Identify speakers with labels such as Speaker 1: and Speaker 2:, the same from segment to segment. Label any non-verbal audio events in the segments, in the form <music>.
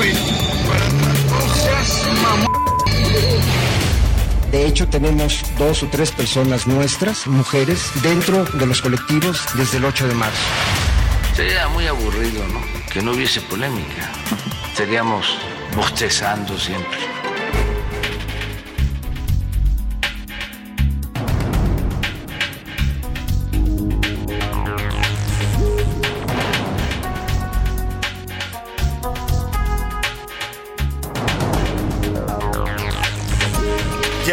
Speaker 1: Güey. No seas mamón.
Speaker 2: De hecho, tenemos dos o tres personas nuestras, mujeres, dentro de los colectivos desde el 8 de marzo.
Speaker 3: Sería muy aburrido, ¿no? Que no hubiese polémica. Estaríamos bostezando siempre.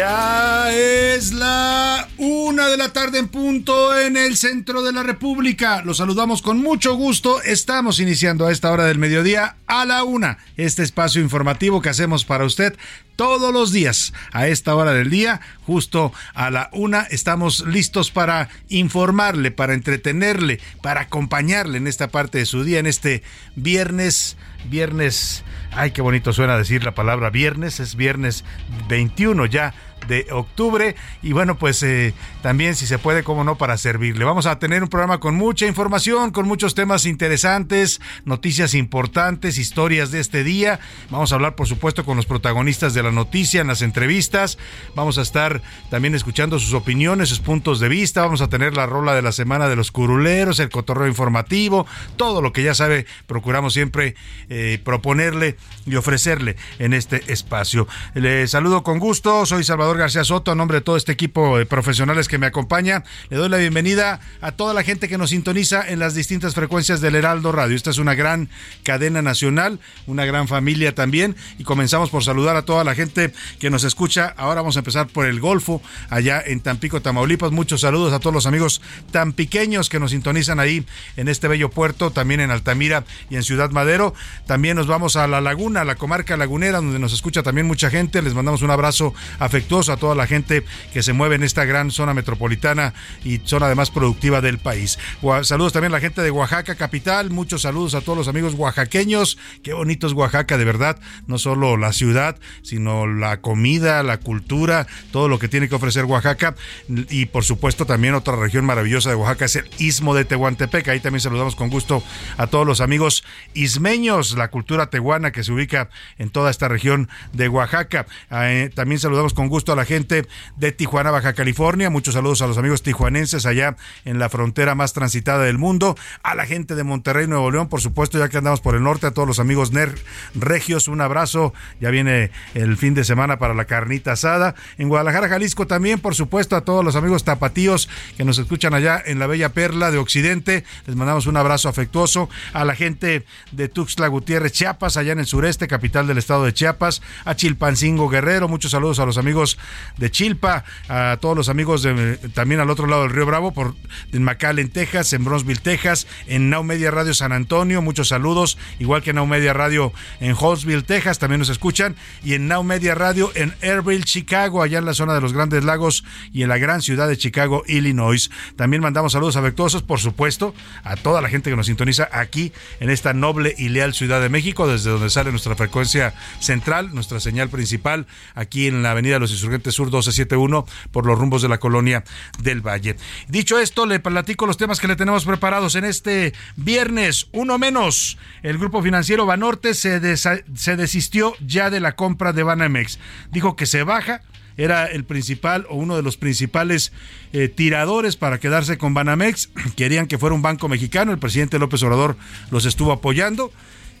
Speaker 4: Ya es la una de la tarde en punto en el centro de la República. Los saludamos con mucho gusto. Estamos iniciando a esta hora del mediodía a la una este espacio informativo que hacemos para usted todos los días a esta hora del día, justo a la una. Estamos listos para informarle, para entretenerle, para acompañarle en esta parte de su día, en este viernes, viernes. Ay, qué bonito suena decir la palabra viernes. Es viernes 21 ya de octubre. Y bueno, pues eh, también si se puede, como no, para servirle. Vamos a tener un programa con mucha información, con muchos temas interesantes, noticias importantes, historias de este día. Vamos a hablar, por supuesto, con los protagonistas de la noticia en las entrevistas. Vamos a estar también escuchando sus opiniones, sus puntos de vista. Vamos a tener la rola de la semana de los curuleros, el cotorreo informativo, todo lo que ya sabe, procuramos siempre eh, proponerle y ofrecerle en este espacio. Le saludo con gusto, soy Salvador García Soto, a nombre de todo este equipo de profesionales que me acompaña. Le doy la bienvenida a toda la gente que nos sintoniza en las distintas frecuencias del Heraldo Radio. Esta es una gran cadena nacional, una gran familia también. Y comenzamos por saludar a toda la gente que nos escucha. Ahora vamos a empezar por el Golfo, allá en Tampico, Tamaulipas. Muchos saludos a todos los amigos tan pequeños que nos sintonizan ahí en este bello puerto, también en Altamira y en Ciudad Madero. También nos vamos a la laguna, a la comarca lagunera, donde nos escucha también mucha gente. Les mandamos un abrazo afectuoso a toda la gente que se mueve en esta gran zona metropolitana y zona además productiva del país. Saludos también a la gente de Oaxaca capital, muchos saludos a todos los amigos oaxaqueños. Qué bonito es Oaxaca, de verdad, no solo la ciudad, sino la comida, la cultura, todo lo que tiene que ofrecer Oaxaca y por supuesto también otra región maravillosa de Oaxaca es el Istmo de Tehuantepec. Ahí también saludamos con gusto a todos los amigos ismeños, la cultura tehuana que se ubica en toda esta región de Oaxaca. Eh, también saludamos con gusto a la gente de Tijuana, Baja California. Muchos saludos a los amigos tijuanenses allá en la frontera más transitada del mundo. A la gente de Monterrey, Nuevo León, por supuesto, ya que andamos por el norte, a todos los amigos NER Regios, un abrazo. Ya viene el fin de semana para la carnita asada. En Guadalajara, Jalisco también, por supuesto, a todos los amigos tapatíos que nos escuchan allá en la Bella Perla de Occidente. Les mandamos un abrazo afectuoso. A la gente de Tuxtla Gutiérrez, Chiapas, allá en el sureste, capital del estado de Chiapas. A Chilpancingo Guerrero, muchos saludos a los amigos de Chilpa, a todos los amigos de, también al otro lado del Río Bravo, por en McAllen, Texas, en Bronzeville, Texas, en Now Media Radio San Antonio, muchos saludos, igual que Now Media Radio en Hallsville, Texas, también nos escuchan, y en Now Media Radio en Airville, Chicago, allá en la zona de los Grandes Lagos y en la gran ciudad de Chicago, Illinois. También mandamos saludos afectuosos, por supuesto, a toda la gente que nos sintoniza aquí en esta noble y leal Ciudad de México, desde donde sale nuestra frecuencia central, nuestra señal principal, aquí en la Avenida los Sur 1271 por los rumbos de la colonia del Valle. Dicho esto, le platico los temas que le tenemos preparados en este viernes, uno menos. El grupo financiero Banorte se, se desistió ya de la compra de Banamex. Dijo que se baja era el principal o uno de los principales eh, tiradores para quedarse con Banamex. <clears throat> Querían que fuera un banco mexicano. El presidente López Obrador los estuvo apoyando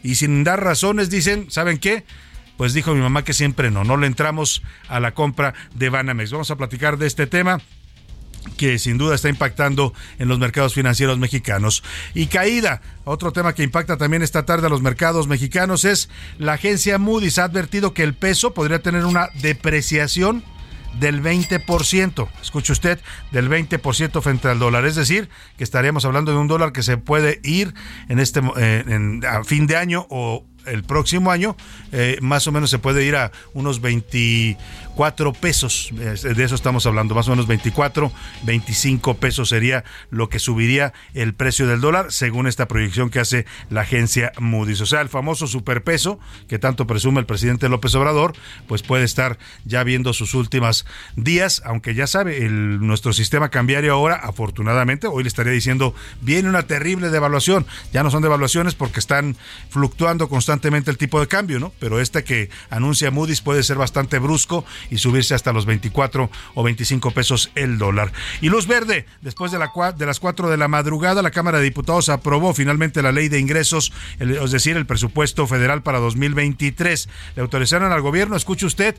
Speaker 4: y sin dar razones dicen, ¿saben qué? Pues dijo mi mamá que siempre no, no le entramos a la compra de Banamex. Vamos a platicar de este tema que sin duda está impactando en los mercados financieros mexicanos. Y caída, otro tema que impacta también esta tarde a los mercados mexicanos es la agencia Moody's ha advertido que el peso podría tener una depreciación del 20%. Escuche usted, del 20% frente al dólar. Es decir, que estaríamos hablando de un dólar que se puede ir en este eh, a fin de año o el próximo año, eh, más o menos se puede ir a unos 24 pesos. De eso estamos hablando, más o menos 24, 25 pesos sería lo que subiría el precio del dólar, según esta proyección que hace la agencia Moody's. O sea, el famoso superpeso que tanto presume el presidente López Obrador, pues puede estar ya viendo sus últimos días, aunque ya sabe, nuestro sistema cambiario ahora, afortunadamente, hoy le estaría diciendo, viene una terrible devaluación. Ya no son devaluaciones porque están fluctuando constantemente el tipo de cambio, ¿no? Pero este que anuncia Moody's puede ser bastante brusco y subirse hasta los 24 o 25 pesos el dólar. Y luz verde, después de, la, de las 4 de la madrugada, la Cámara de Diputados aprobó finalmente la ley de ingresos, es decir, el presupuesto federal para 2023. Le autorizaron al gobierno, escuche usted,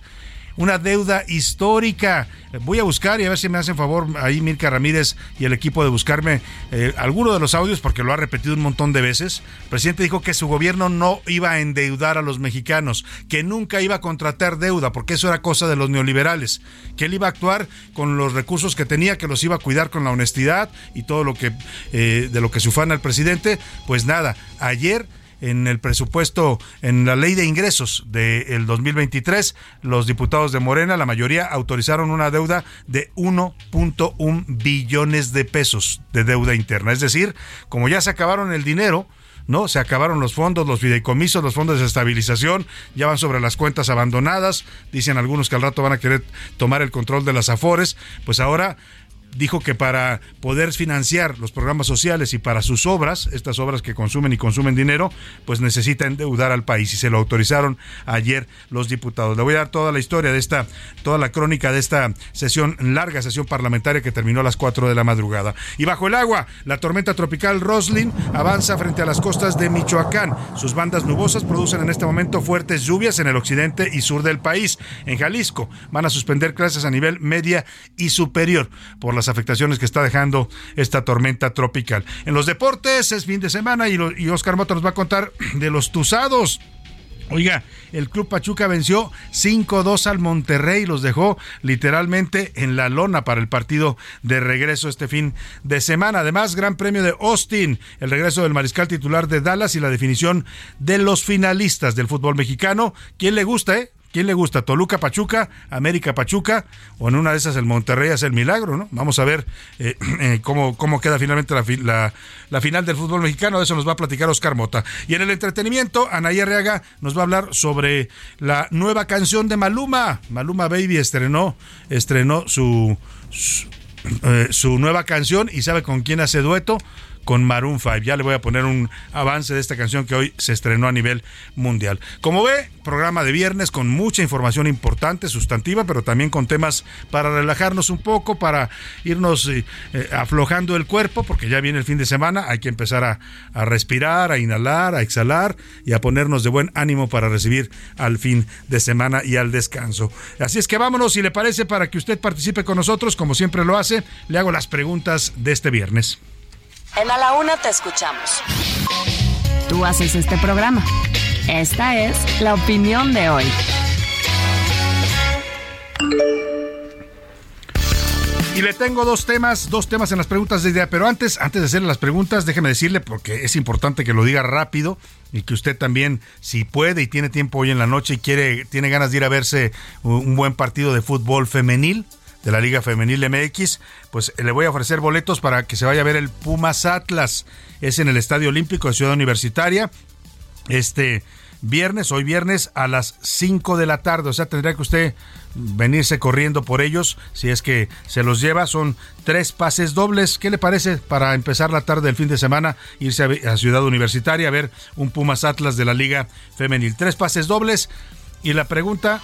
Speaker 4: una deuda histórica. Voy a buscar y a ver si me hacen favor ahí Mirka Ramírez y el equipo de buscarme eh, alguno de los audios porque lo ha repetido un montón de veces. El presidente dijo que su gobierno no iba a endeudar a los mexicanos, que nunca iba a contratar deuda porque eso era cosa de los neoliberales, que él iba a actuar con los recursos que tenía, que los iba a cuidar con la honestidad y todo lo que eh, de lo que se ufana el presidente. Pues nada, ayer en el presupuesto, en la ley de ingresos del 2023, los diputados de Morena, la mayoría, autorizaron una deuda de 1.1 billones de pesos de deuda interna. Es decir, como ya se acabaron el dinero, ¿no? Se acabaron los fondos, los fideicomisos, los fondos de estabilización, ya van sobre las cuentas abandonadas, dicen algunos que al rato van a querer tomar el control de las afores, pues ahora dijo que para poder financiar los programas sociales y para sus obras, estas obras que consumen y consumen dinero, pues necesita endeudar al país y se lo autorizaron ayer los diputados. Le voy a dar toda la historia de esta, toda la crónica de esta sesión, larga sesión parlamentaria que terminó a las 4 de la madrugada. Y bajo el agua, la tormenta tropical Roslin avanza frente a las costas de Michoacán. Sus bandas nubosas producen en este momento fuertes lluvias en el occidente y sur del país. En Jalisco van a suspender clases a nivel media y superior por las afectaciones que está dejando esta tormenta tropical. En los deportes es fin de semana y, y Oscar Mota nos va a contar de los tusados. Oiga, el Club Pachuca venció 5-2 al Monterrey, los dejó literalmente en la lona para el partido de regreso este fin de semana. Además, Gran Premio de Austin, el regreso del mariscal titular de Dallas y la definición de los finalistas del fútbol mexicano. ¿Quién le gusta, eh? ¿Quién le gusta? ¿Toluca Pachuca? ¿América Pachuca? ¿O en una de esas el Monterrey hace el milagro? ¿no? Vamos a ver eh, <clears throat> eh, cómo, cómo queda finalmente la, final del fútbol mexicano. De eso nos va a platicar Oscar Mota. Y en el entretenimiento, Anaí Arriaga nos va a hablar sobre la nueva canción de Maluma. Maluma Baby estrenó, estrenó su, su, eh, su nueva canción y sabe con quién hace dueto con Maroon 5. Ya le voy a poner un avance de esta canción que hoy se estrenó a nivel mundial. Como ve, programa de viernes con mucha información importante, sustantiva, pero también con temas para relajarnos un poco, para irnos eh, eh, aflojando el cuerpo, porque ya viene el fin de semana, hay que empezar a, a respirar, a inhalar, a exhalar y a ponernos de buen ánimo para recibir al fin de semana y al descanso. Así es que vámonos, si le parece, para que usted participe con nosotros, como siempre lo hace, le hago las preguntas de este viernes.
Speaker 5: En A la Una te escuchamos. Tú haces este programa. Esta es la opinión de hoy.
Speaker 4: Y le tengo dos temas, dos temas en las preguntas de idea, pero antes, antes de hacerle las preguntas, déjeme decirle, porque es importante que lo diga rápido y que usted también, si puede y tiene tiempo hoy en la noche y quiere, tiene ganas de ir a verse un buen partido de fútbol femenil, de la Liga Femenil MX, pues le voy a ofrecer boletos para que se vaya a ver el Pumas Atlas. Es en el Estadio Olímpico de Ciudad Universitaria. Este viernes, hoy viernes a las 5 de la tarde. O sea, tendría que usted venirse corriendo por ellos si es que se los lleva. Son tres pases dobles. ¿Qué le parece para empezar la tarde del fin de semana? Irse a, Ciudad Universitaria a ver un Pumas Atlas de la Liga Femenil. Tres pases dobles. Y la pregunta,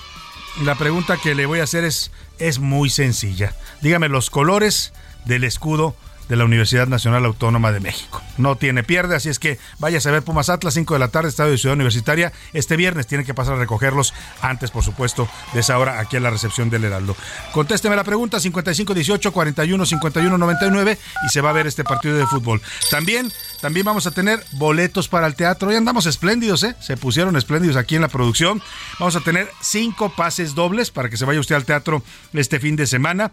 Speaker 4: la pregunta que le voy a hacer es, es muy sencilla. Dígame los colores del escudo de la Universidad Nacional Autónoma de México. No tiene pierde, así es que vaya a ver Pumas Atlas, 5 de la tarde, Estadio de Ciudad Universitaria. Este viernes tiene que pasar a recogerlos antes, por supuesto, de esa hora aquí en la recepción del Heraldo. Contésteme la pregunta 5518 41 51 99 y se va a ver este partido de fútbol. También, también vamos a tener boletos para el teatro. Hoy andamos espléndidos, ¿eh? Se pusieron espléndidos aquí en la producción. Vamos a tener cinco pases dobles para que se vaya usted al teatro este fin de semana.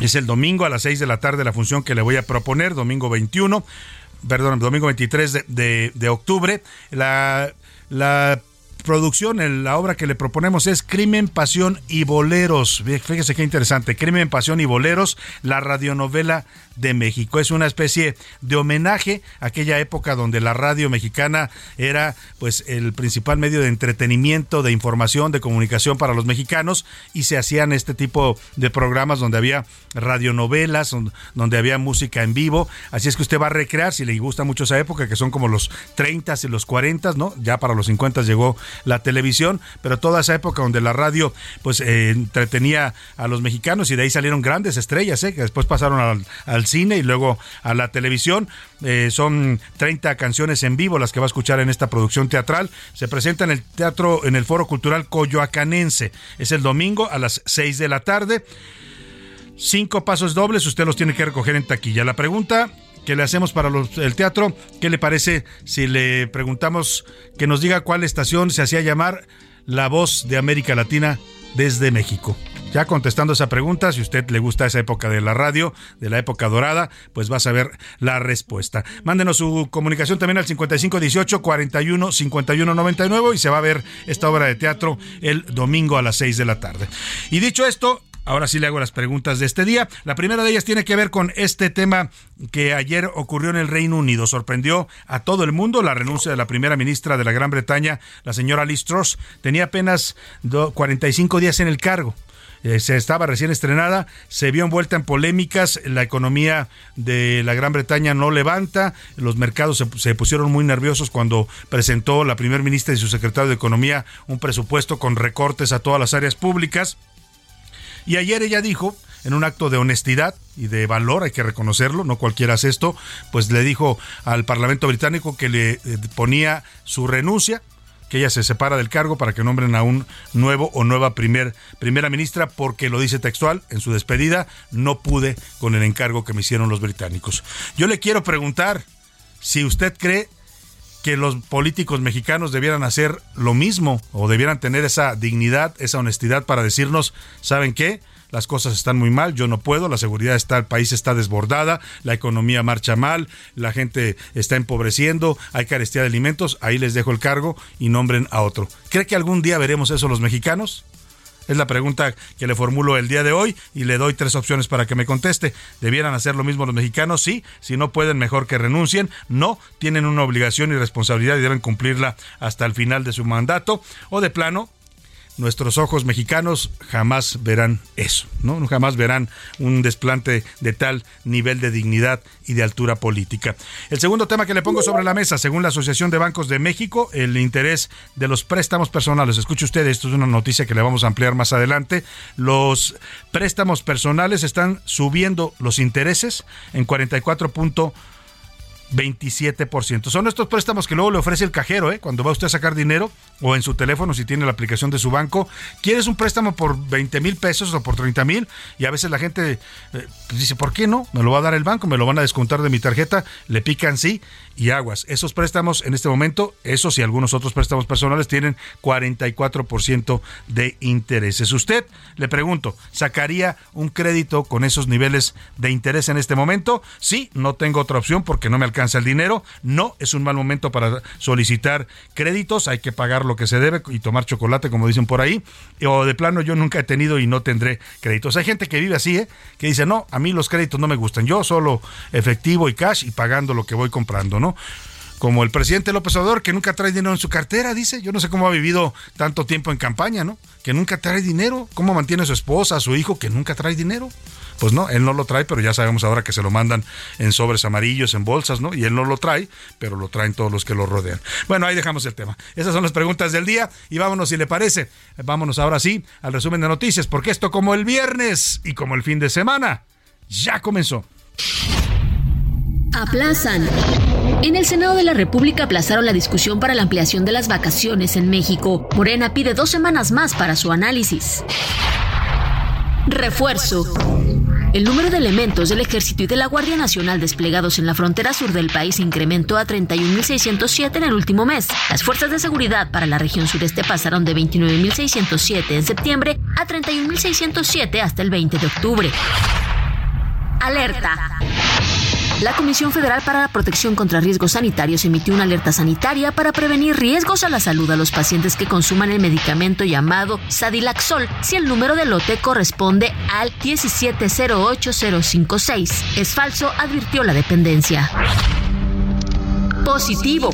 Speaker 4: Es el domingo a las 6 de la tarde la función que le voy a proponer, domingo 21, perdón, domingo 23 de, de, octubre. La, la producción, la obra que le proponemos es Crimen, Pasión y Boleros. Fíjese qué interesante. Crimen, Pasión y Boleros, la radionovela de México. Es una especie de homenaje a aquella época donde la radio mexicana era pues el principal medio de entretenimiento, de información, de comunicación para los mexicanos y se hacían este tipo de programas donde había radionovelas, donde había música en vivo. Así es que usted va a recrear si le gusta mucho esa época, que son como los 30 y los 40, ¿no? Ya para los 50 llegó la televisión, pero toda esa época donde la radio pues eh, entretenía a los mexicanos y de ahí salieron grandes estrellas, ¿eh? que después pasaron al cine y luego a la televisión. Eh, son 30 canciones en vivo las que va a escuchar en esta producción teatral. Se presenta en el teatro, en el Foro Cultural Coyoacanense. Es el domingo a las 6 de la tarde. Cinco pasos dobles, usted los tiene que recoger en taquilla. La pregunta que le hacemos para el teatro, ¿qué le parece si le preguntamos que nos diga cuál estación se hacía llamar La Voz de América Latina desde México? Ya contestando esa pregunta, si usted le gusta esa época de la radio, de la época dorada, pues va a saber la respuesta. Mándenos su comunicación también al 5518 41 51 99 y se va a ver esta obra de teatro el domingo a las 6 de la tarde. Y dicho esto, Ahora sí le hago las preguntas de este día. La primera de ellas tiene que ver con este tema que ayer ocurrió en el Reino Unido. Sorprendió a todo el mundo la renuncia de la primera ministra de la Gran Bretaña, la señora Liz Truss. Tenía apenas 45 días en el cargo. Eh, se estaba recién estrenada, se vio envuelta en polémicas, la economía de la Gran Bretaña no levanta, los mercados se, pusieron muy nerviosos cuando presentó la primer ministra y su secretario de Economía un presupuesto con recortes a todas las áreas públicas. Y ayer ella dijo, en un acto de honestidad y de valor, hay que reconocerlo, no cualquiera hace esto, pues le dijo al Parlamento británico que le eh, ponía su renuncia, que ella se separa del cargo para que nombren a un nuevo o nueva primer, primera ministra, porque lo dice textual en su despedida, no pude con el encargo que me hicieron los británicos. Yo le quiero preguntar si usted cree que los políticos mexicanos debieran hacer lo mismo o debieran tener esa dignidad, esa honestidad para decirnos, ¿saben qué? Las cosas están muy mal, yo no puedo, la seguridad está, el país está desbordada, la economía marcha mal, la gente está empobreciendo, hay carestía de alimentos, ahí les dejo el cargo y nombren a otro. ¿Cree que algún día veremos eso los mexicanos? Es la pregunta que le formulo el día de hoy y le doy tres opciones para que me conteste. ¿Debieran hacer lo mismo los mexicanos? Sí. Si no pueden, mejor que renuncien. No. Tienen una obligación y responsabilidad y deben cumplirla hasta el final de su mandato. O de plano, nuestros ojos mexicanos jamás verán eso, ¿no? Jamás verán un desplante de tal nivel de dignidad y de altura política. El segundo tema que le pongo sobre la mesa, según la Asociación de Bancos de México, el interés de los préstamos personales. Escuche usted, esto es una noticia que le vamos a ampliar más adelante. Los préstamos personales están subiendo los intereses en 44 27%. Son estos préstamos que luego le ofrece el cajero, ¿eh? cuando va usted a sacar dinero o en su teléfono si tiene la aplicación de su banco. ¿Quieres un préstamo por 20 mil pesos o por 30 mil? Y a veces la gente eh, dice, ¿por qué no? Me lo va a dar el banco, me lo van a descontar de mi tarjeta, le pican sí y aguas. Esos préstamos en este momento, esos y algunos otros préstamos personales tienen 44% de intereses. Usted, le pregunto, ¿sacaría un crédito con esos niveles de interés en este momento? Sí, no tengo otra opción porque no me alcanza el dinero. No, es un mal momento para solicitar créditos, hay que pagar lo que se debe y tomar chocolate, como dicen por ahí. O de plano yo nunca he tenido y no tendré créditos. Hay gente que vive así, ¿eh? que dice, no, a mí los créditos no me gustan, yo solo efectivo y cash y pagando lo que voy comprando, ¿no? como el presidente López Obrador, que nunca trae dinero en su cartera, dice. Yo no sé cómo ha vivido tanto tiempo en campaña, ¿no? Que nunca trae dinero. ¿Cómo mantiene a su esposa, su hijo, que nunca trae dinero? Pues no, él no lo trae, pero ya sabemos ahora que se lo mandan en sobres amarillos, en bolsas, ¿no? Y él no lo trae, pero lo traen todos los que lo rodean. Bueno, ahí dejamos el tema. Esas son las preguntas del día y vámonos, si le parece, vámonos ahora sí al resumen de noticias, porque esto como el viernes y como el fin de semana, ya comenzó.
Speaker 6: Aplazan. En el Senado de la República aplazaron la discusión para la ampliación de las vacaciones en México. Morena pide dos semanas más para su análisis. Refuerzo. El número de elementos del Ejército y de la Guardia Nacional desplegados en la frontera sur del país incrementó a 31.607 en el último mes. Las fuerzas de seguridad para la región sureste pasaron de 29.607 en septiembre a 31.607 hasta el 20 de octubre. Alerta. La Comisión Federal para la Protección contra Riesgos Sanitarios emitió una alerta sanitaria para prevenir riesgos a la salud a los pacientes que consuman el medicamento llamado Sadilaxol si el número de lote corresponde al 1708056. Es falso, advirtió la dependencia. Positivo.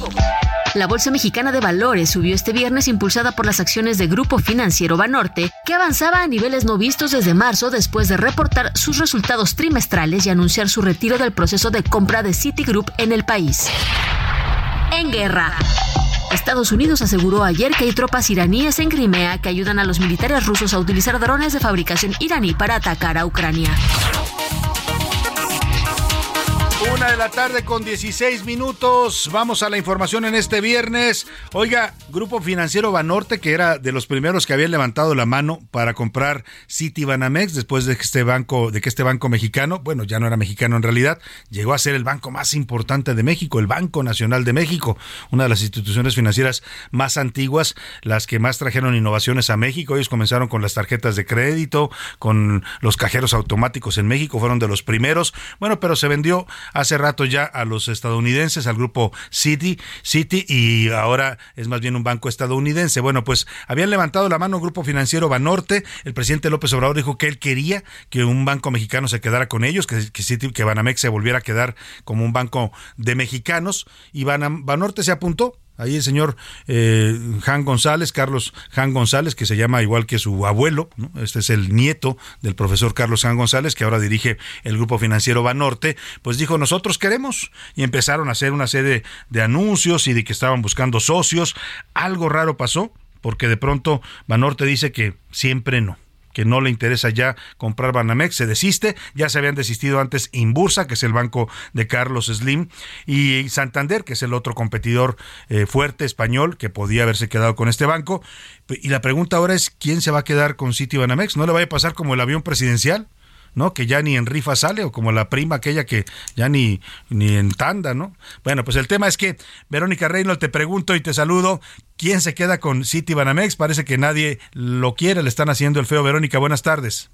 Speaker 6: La Bolsa Mexicana de Valores subió este viernes impulsada por las acciones de Grupo Financiero Banorte, que avanzaba a niveles no vistos desde marzo después de reportar sus resultados trimestrales y anunciar su retiro del proceso de compra de Citigroup en el país. En guerra. Estados Unidos aseguró ayer que hay tropas iraníes en Crimea que ayudan a los militares rusos a utilizar drones de fabricación iraní para atacar a Ucrania.
Speaker 4: De la tarde con 16 minutos. Vamos a la información en este viernes. Oiga, Grupo Financiero Banorte, que era de los primeros que habían levantado la mano para comprar City Banamex después de que este banco, de que este banco mexicano, bueno, ya no era mexicano en realidad, llegó a ser el banco más importante de México, el Banco Nacional de México, una de las instituciones financieras más antiguas, las que más trajeron innovaciones a México. Ellos comenzaron con las tarjetas de crédito, con los cajeros automáticos en México, fueron de los primeros. Bueno, pero se vendió hace rato ya a los estadounidenses, al grupo City, City, y ahora es más bien un banco estadounidense. Bueno, pues habían levantado la mano Grupo Financiero Banorte. El presidente López Obrador dijo que él quería que un banco mexicano se quedara con ellos, que, que City, que Banamex se volviera a quedar como un banco de mexicanos. Y Banorte se apuntó Ahí el señor eh, Jan González, Carlos Jan González, que se llama igual que su abuelo, este es el nieto del profesor Carlos Jan González, que ahora dirige el grupo financiero Banorte, pues dijo, nosotros queremos. Y empezaron a hacer una serie de anuncios y de que estaban buscando socios. Algo raro pasó, porque de pronto Banorte dice que siempre no que no le interesa ya comprar Banamex, se desiste, ya se habían desistido antes Inbursa, que es el banco de Carlos Slim, y Santander, que es el otro competidor eh, fuerte español que podía haberse quedado con este banco. Y la pregunta ahora es, ¿quién se va a quedar con City Banamex? ¿No le vaya a pasar como el avión presidencial? ¿No? Que ya ni en rifa sale, o como la prima aquella que ya ni, ni en tanda, ¿no? Bueno, pues el tema es que, Verónica Reynolds, te pregunto y te saludo, ¿quién se queda con City Banamex? Parece que nadie lo quiere, le están haciendo el feo. Verónica, buenas tardes.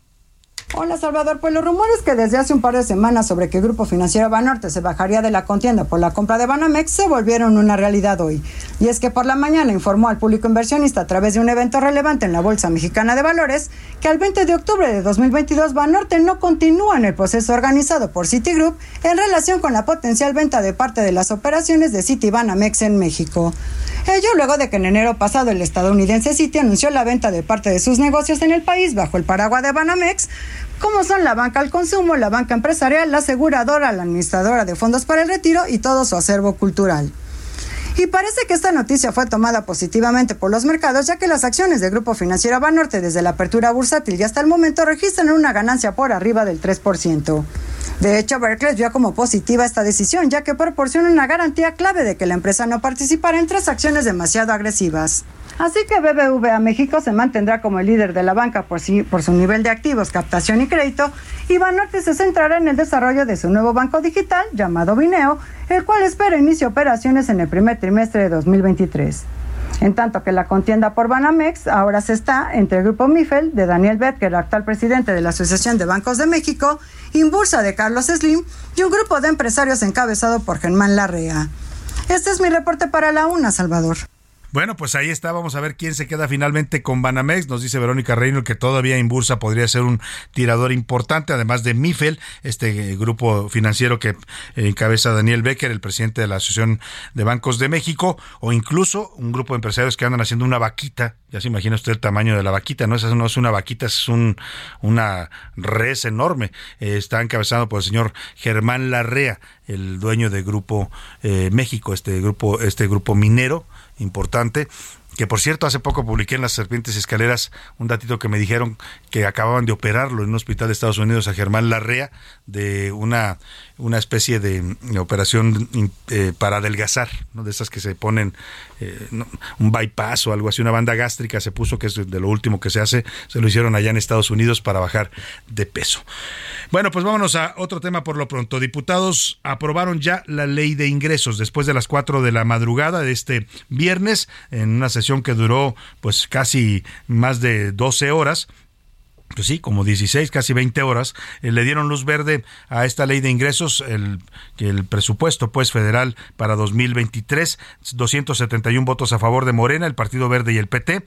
Speaker 7: Hola Salvador, pues los rumores que desde hace un par de semanas sobre que el Grupo Financiero Banorte se bajaría de la contienda por la compra de Banamex se volvieron una realidad hoy. Y es que por la mañana informó al público inversionista a través de un evento relevante en la Bolsa Mexicana de Valores que al 20 de octubre de 2022 Banorte no continúa en el proceso organizado por Citigroup en relación con la potencial venta de parte de las operaciones de City Banamex en México. Ello luego de que en enero pasado el estadounidense Citi anunció la venta de parte de sus negocios en el país bajo el paraguas de Banamex, como son la banca al consumo, la banca empresarial, la aseguradora, la administradora de fondos para el retiro y todo su acervo cultural. Y parece que esta noticia fue tomada positivamente por los mercados, ya que las acciones del Grupo Financiero Banorte desde la apertura bursátil y hasta el momento registran una ganancia por arriba del 3%. De hecho, Berkeley vio como positiva esta decisión, ya que proporciona una garantía clave de que la empresa no participará en transacciones demasiado agresivas. Así que BBVA México se mantendrá como el líder de la banca por, su nivel de activos, captación y crédito, y Banorte se centrará en el desarrollo de su nuevo banco digital llamado Vineo, el cual espera inicio operaciones en el primer trimestre de 2023. En tanto que la contienda por Banamex ahora se está entre el grupo Mifel de Daniel Betker, actual presidente de la Asociación de Bancos de México, Inbursa de Carlos Slim y un grupo de empresarios encabezado por Germán Larrea. Este es mi reporte para la UNA, Salvador.
Speaker 4: Bueno, pues ahí está. Vamos a ver quién se queda finalmente con Banamex. Nos dice Verónica Reino que todavía Inbursa podría ser un tirador importante, además de Mifel, este eh, grupo financiero que encabeza Daniel Becker, el presidente de la Asociación de Bancos de México, o incluso un grupo de empresarios que andan haciendo una vaquita. Ya se imagina usted el tamaño de la vaquita, ¿no? Esa no es una vaquita, es un, una res enorme. Eh, está encabezado por el señor Germán Larrea, el dueño de Grupo eh, México, este grupo, este grupo minero importante. Que por cierto hace poco publiqué en las Serpientes Escaleras un datito que me dijeron que acababan de operarlo en un hospital de Estados Unidos a Germán Larrea de una, una especie de, operación eh, para adelgazar, ¿no? de esas que se ponen eh, un bypass o algo así, una banda gástrica se puso, que es de lo último que se hace, se lo hicieron allá en Estados Unidos para bajar de peso. Bueno, pues vámonos a otro tema por lo pronto. Diputados aprobaron ya la ley de ingresos después de las 4 de la madrugada de este viernes en una sesión que duró pues casi más de 12 horas pues sí, como 16, casi 20 horas, eh, le dieron luz verde a esta ley de ingresos, el, el presupuesto pues federal para 2023, 271 votos a favor de Morena, el Partido Verde y el PT,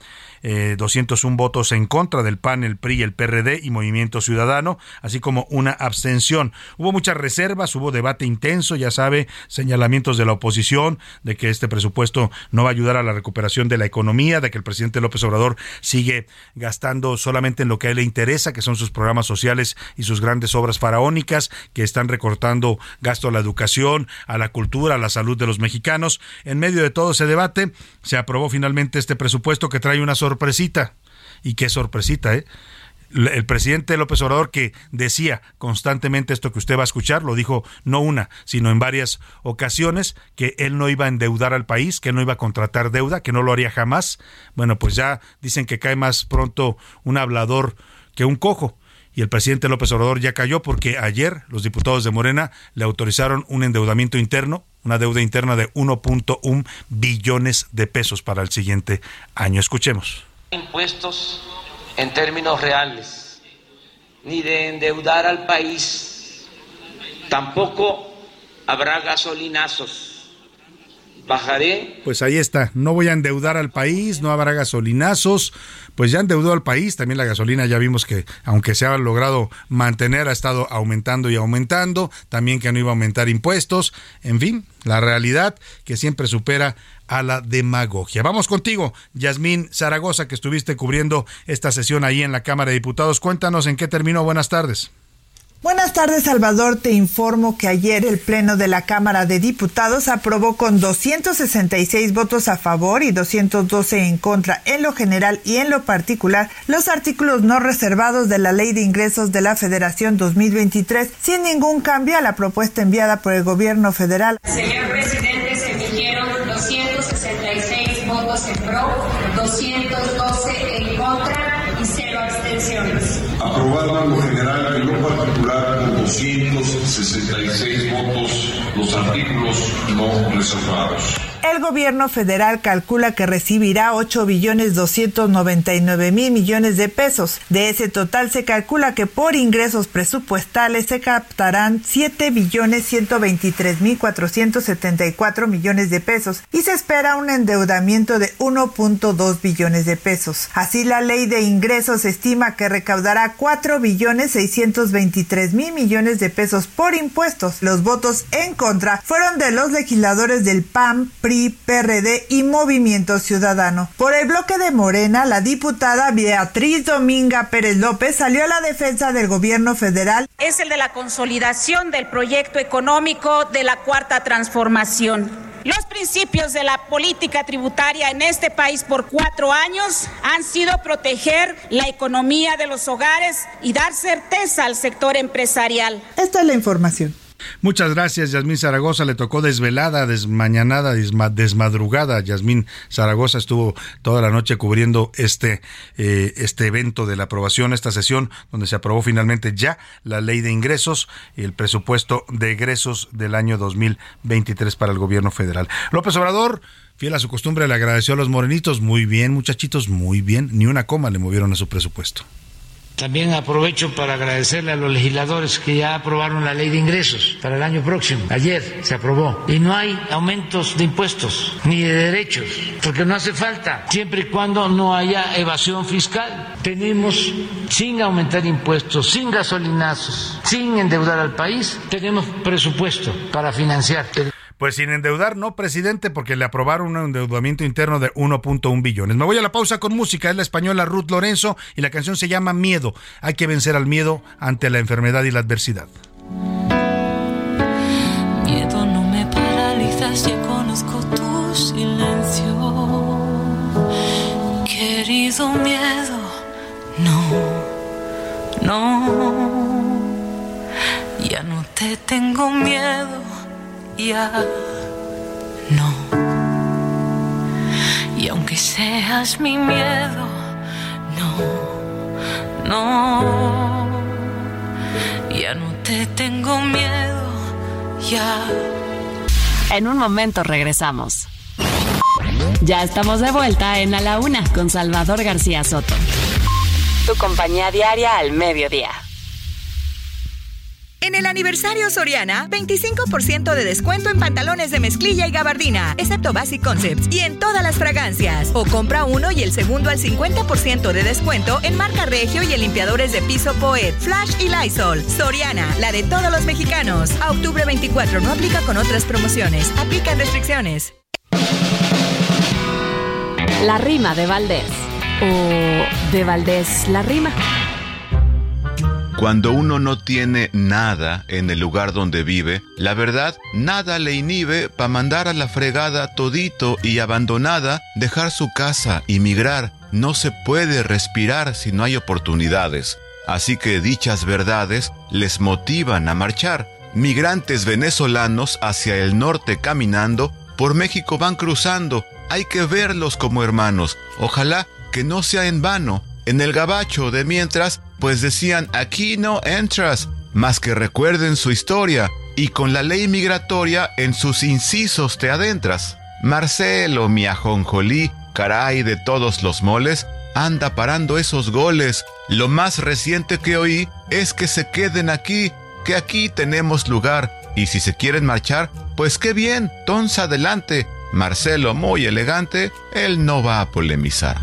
Speaker 4: 201 eh, votos en contra del PAN, el PRI, el PRD y Movimiento Ciudadano, así como una abstención. Hubo muchas reservas, hubo debate intenso, ya sabe, señalamientos de la oposición de que este presupuesto no va a ayudar a la recuperación de la economía, de que el presidente López Obrador sigue gastando solamente en lo que él le interesa, que son sus programas sociales y sus grandes obras faraónicas, que están recortando gasto a la educación, a la cultura, a la salud de los mexicanos. En medio de todo ese debate, se aprobó finalmente este presupuesto que trae una sorpresita. Y qué sorpresita, ¿eh? el presidente López Obrador que decía constantemente esto que usted va a escuchar, lo dijo no una, sino en varias ocasiones, que él no iba a endeudar al país, que no iba a contratar deuda, que no lo haría jamás. Bueno, pues ya dicen que cae más pronto un hablador que un cojo. Y el presidente López Obrador ya cayó porque ayer los diputados de Morena le autorizaron un endeudamiento interno, una deuda interna de 1.1 billones de pesos para el siguiente año. Escuchemos.
Speaker 3: Impuestos en términos reales, ni de endeudar al país. Tampoco habrá gasolinazos bajaré.
Speaker 4: Pues ahí está, no voy a endeudar al país, no habrá gasolinazos, pues ya endeudó al país, también la gasolina ya vimos que aunque se ha logrado mantener ha estado aumentando y aumentando, también que no iba a aumentar impuestos, en fin, la realidad que siempre supera a la demagogia. Vamos contigo, Yasmín Zaragoza, que estuviste cubriendo esta sesión ahí en la Cámara de Diputados. Cuéntanos en qué terminó. Buenas tardes.
Speaker 8: Buenas tardes, Salvador. Te informo que ayer el Pleno de la Cámara de Diputados aprobó con 266 votos a favor y 212 en contra en lo general y en lo particular los artículos no reservados de la Ley de Ingresos de la Federación 2023 sin ningún cambio a la propuesta enviada por el gobierno federal.
Speaker 9: Señor presidente, se emitieron 266 votos en pro, 212 en contra y cero abstenciones.
Speaker 1: Aprobado en lo general y lo particular con 266 votos los artículos no reservados.
Speaker 8: El gobierno federal calcula que recibirá 8 billones 299 mil millones de pesos. De ese total se calcula que por ingresos presupuestales se captarán 7 billones 123 mil 474 millones de pesos y se espera un endeudamiento de 1.2 billones de pesos. Así la ley de ingresos estima que recaudará 4 billones 623 mil millones de pesos por impuestos. Los votos en contra fueron de los legisladores del PAN, PRI, PRD y Movimiento Ciudadano. Por el bloque de Morena, la diputada Beatriz Dominga Pérez López salió a la defensa del gobierno federal.
Speaker 10: Es el de la consolidación del proyecto económico de la cuarta transformación. Los principios de la política tributaria en este país por cuatro años han sido proteger la economía de los hogares y dar certeza al sector empresarial.
Speaker 8: Esta es la información.
Speaker 4: Muchas gracias, Yasmín Zaragoza. Le tocó desvelada, desmañanada, desmadrugada. Yasmín Zaragoza estuvo toda la noche cubriendo este, eh, este evento de la aprobación, esta sesión, donde se aprobó finalmente ya la ley de ingresos y el presupuesto de egresos del año 2023 para el gobierno federal. López Obrador. Fiel a su costumbre, le agradeció a los morenitos. Muy bien, muchachitos, muy bien. Ni una coma le movieron a su presupuesto.
Speaker 3: También aprovecho para agradecerle a los legisladores que ya aprobaron la ley de ingresos para el año próximo. Ayer se aprobó. Y no hay aumentos de impuestos ni de derechos, porque no hace falta, siempre y cuando no haya evasión fiscal. Tenemos, sin aumentar impuestos, sin gasolinazos, sin endeudar al país, tenemos presupuesto para financiar.
Speaker 4: Pues sin endeudar, no, presidente, porque le aprobaron un endeudamiento interno de 1.1 billones. Me voy a la pausa con música. Es la española Ruth Lorenzo y la canción se llama Miedo. Hay que vencer al miedo ante la enfermedad y la adversidad.
Speaker 11: Miedo no me paralizas, ya conozco tu silencio. Querido miedo, no, no. Ya no te tengo miedo ya no. Y aunque seas mi miedo, no, no. Ya no te tengo miedo, ya.
Speaker 5: En un momento regresamos. Ya estamos de vuelta en A la Una con Salvador García Soto. Tu compañía diaria al mediodía.
Speaker 12: En el aniversario Soriana, 25% de descuento en pantalones de mezclilla y gabardina, excepto Basic Concepts, y en todas las fragancias. O compra uno y el segundo al 50% de descuento en marca Regio y en limpiadores de piso Poet, Flash y Lysol. Soriana, la de todos los mexicanos. A octubre 24 no aplica con otras promociones. Aplican restricciones.
Speaker 5: La rima de Valdés. O de Valdés la rima.
Speaker 13: Cuando uno no tiene nada en el lugar donde vive, la verdad, nada le inhibe para mandar a la fregada todito y abandonada, dejar su casa y migrar. No se puede respirar si no hay oportunidades. Así que dichas verdades les motivan a marchar. Migrantes venezolanos hacia el norte caminando, por México van cruzando. Hay que verlos como hermanos. Ojalá que no sea en vano. En el gabacho de mientras pues decían, aquí no entras, más que recuerden su historia, y con la ley migratoria en sus incisos te adentras. Marcelo, mi ajonjolí, caray de todos los moles, anda parando esos goles. Lo más reciente que oí es que se queden aquí, que aquí tenemos lugar, y si se quieren marchar, pues qué bien, tons adelante. Marcelo, muy elegante, él no va a polemizar.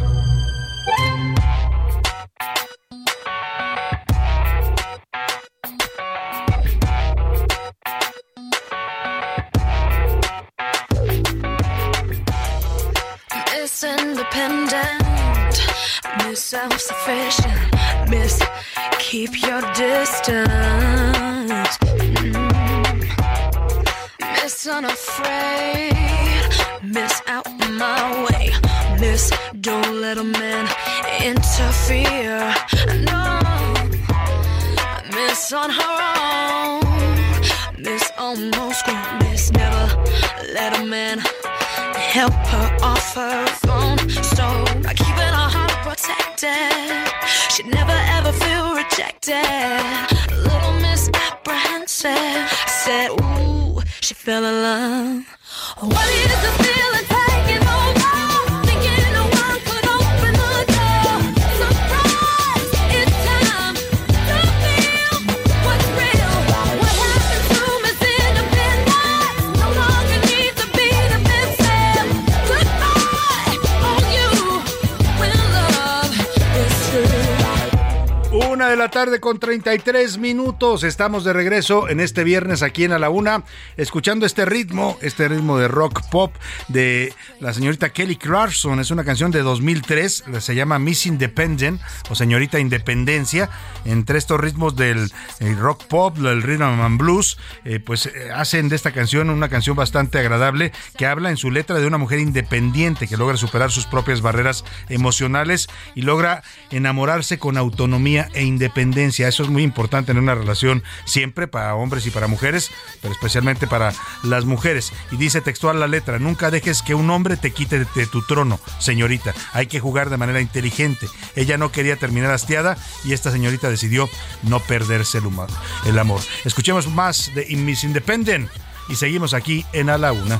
Speaker 11: Independent, Miss Self Sufficient, Miss Keep Your Distance, mm. Miss Unafraid, Miss Out My Way, Miss Don't Let a Man Interfere, no, Miss On Her Own, Miss Almost Grown, Miss Never Let a Man help her off her phone. So by keeping her heart protected, she'd never ever feel rejected. A little misapprehensive. I said, Ooh, she fell in love. What is the feeling
Speaker 4: Una de la tarde con 33 minutos. Estamos de regreso en este viernes aquí en A la Una, escuchando este ritmo, este ritmo de rock pop de la señorita Kelly Clarkson. Es una canción de 2003, se llama Miss Independent o Señorita Independencia. Entre estos ritmos del rock pop, del rhythm and blues, eh, pues eh, hacen de esta canción una canción bastante agradable que habla en su letra de una mujer independiente que logra superar sus propias barreras emocionales y logra enamorarse con autonomía e independencia. Eso es muy importante en una relación siempre para hombres y para mujeres, pero especialmente para las mujeres. Y dice textual la letra, nunca dejes que un hombre te quite de, tu trono, señorita. Hay que jugar de manera inteligente. Ella no quería terminar hastiada y esta señorita decidió no perderse el, el amor. Escuchemos más de Miss Independent y seguimos aquí en A la Una.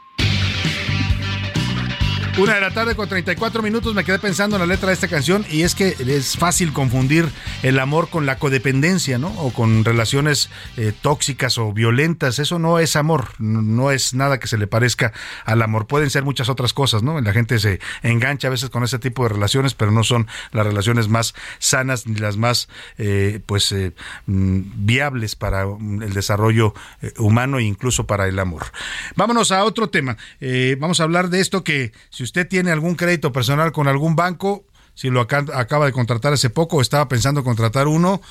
Speaker 4: Una de la tarde con 34 minutos me quedé pensando en la letra de esta canción y es que es fácil confundir el amor con la codependencia, ¿no? O con relaciones eh, tóxicas o violentas. Eso no es amor, no es nada que se le parezca al amor. Pueden ser muchas otras cosas, ¿no? La gente se engancha a veces con ese tipo de relaciones, pero no son las relaciones más sanas ni las más, eh, pues, eh, mm, viables para mm, el desarrollo humano e incluso para el amor. Vámonos a otro tema. vamos a hablar de esto que usted tiene algún crédito personal con algún banco, si lo acaba de contratar hace poco o estaba pensando contratar uno,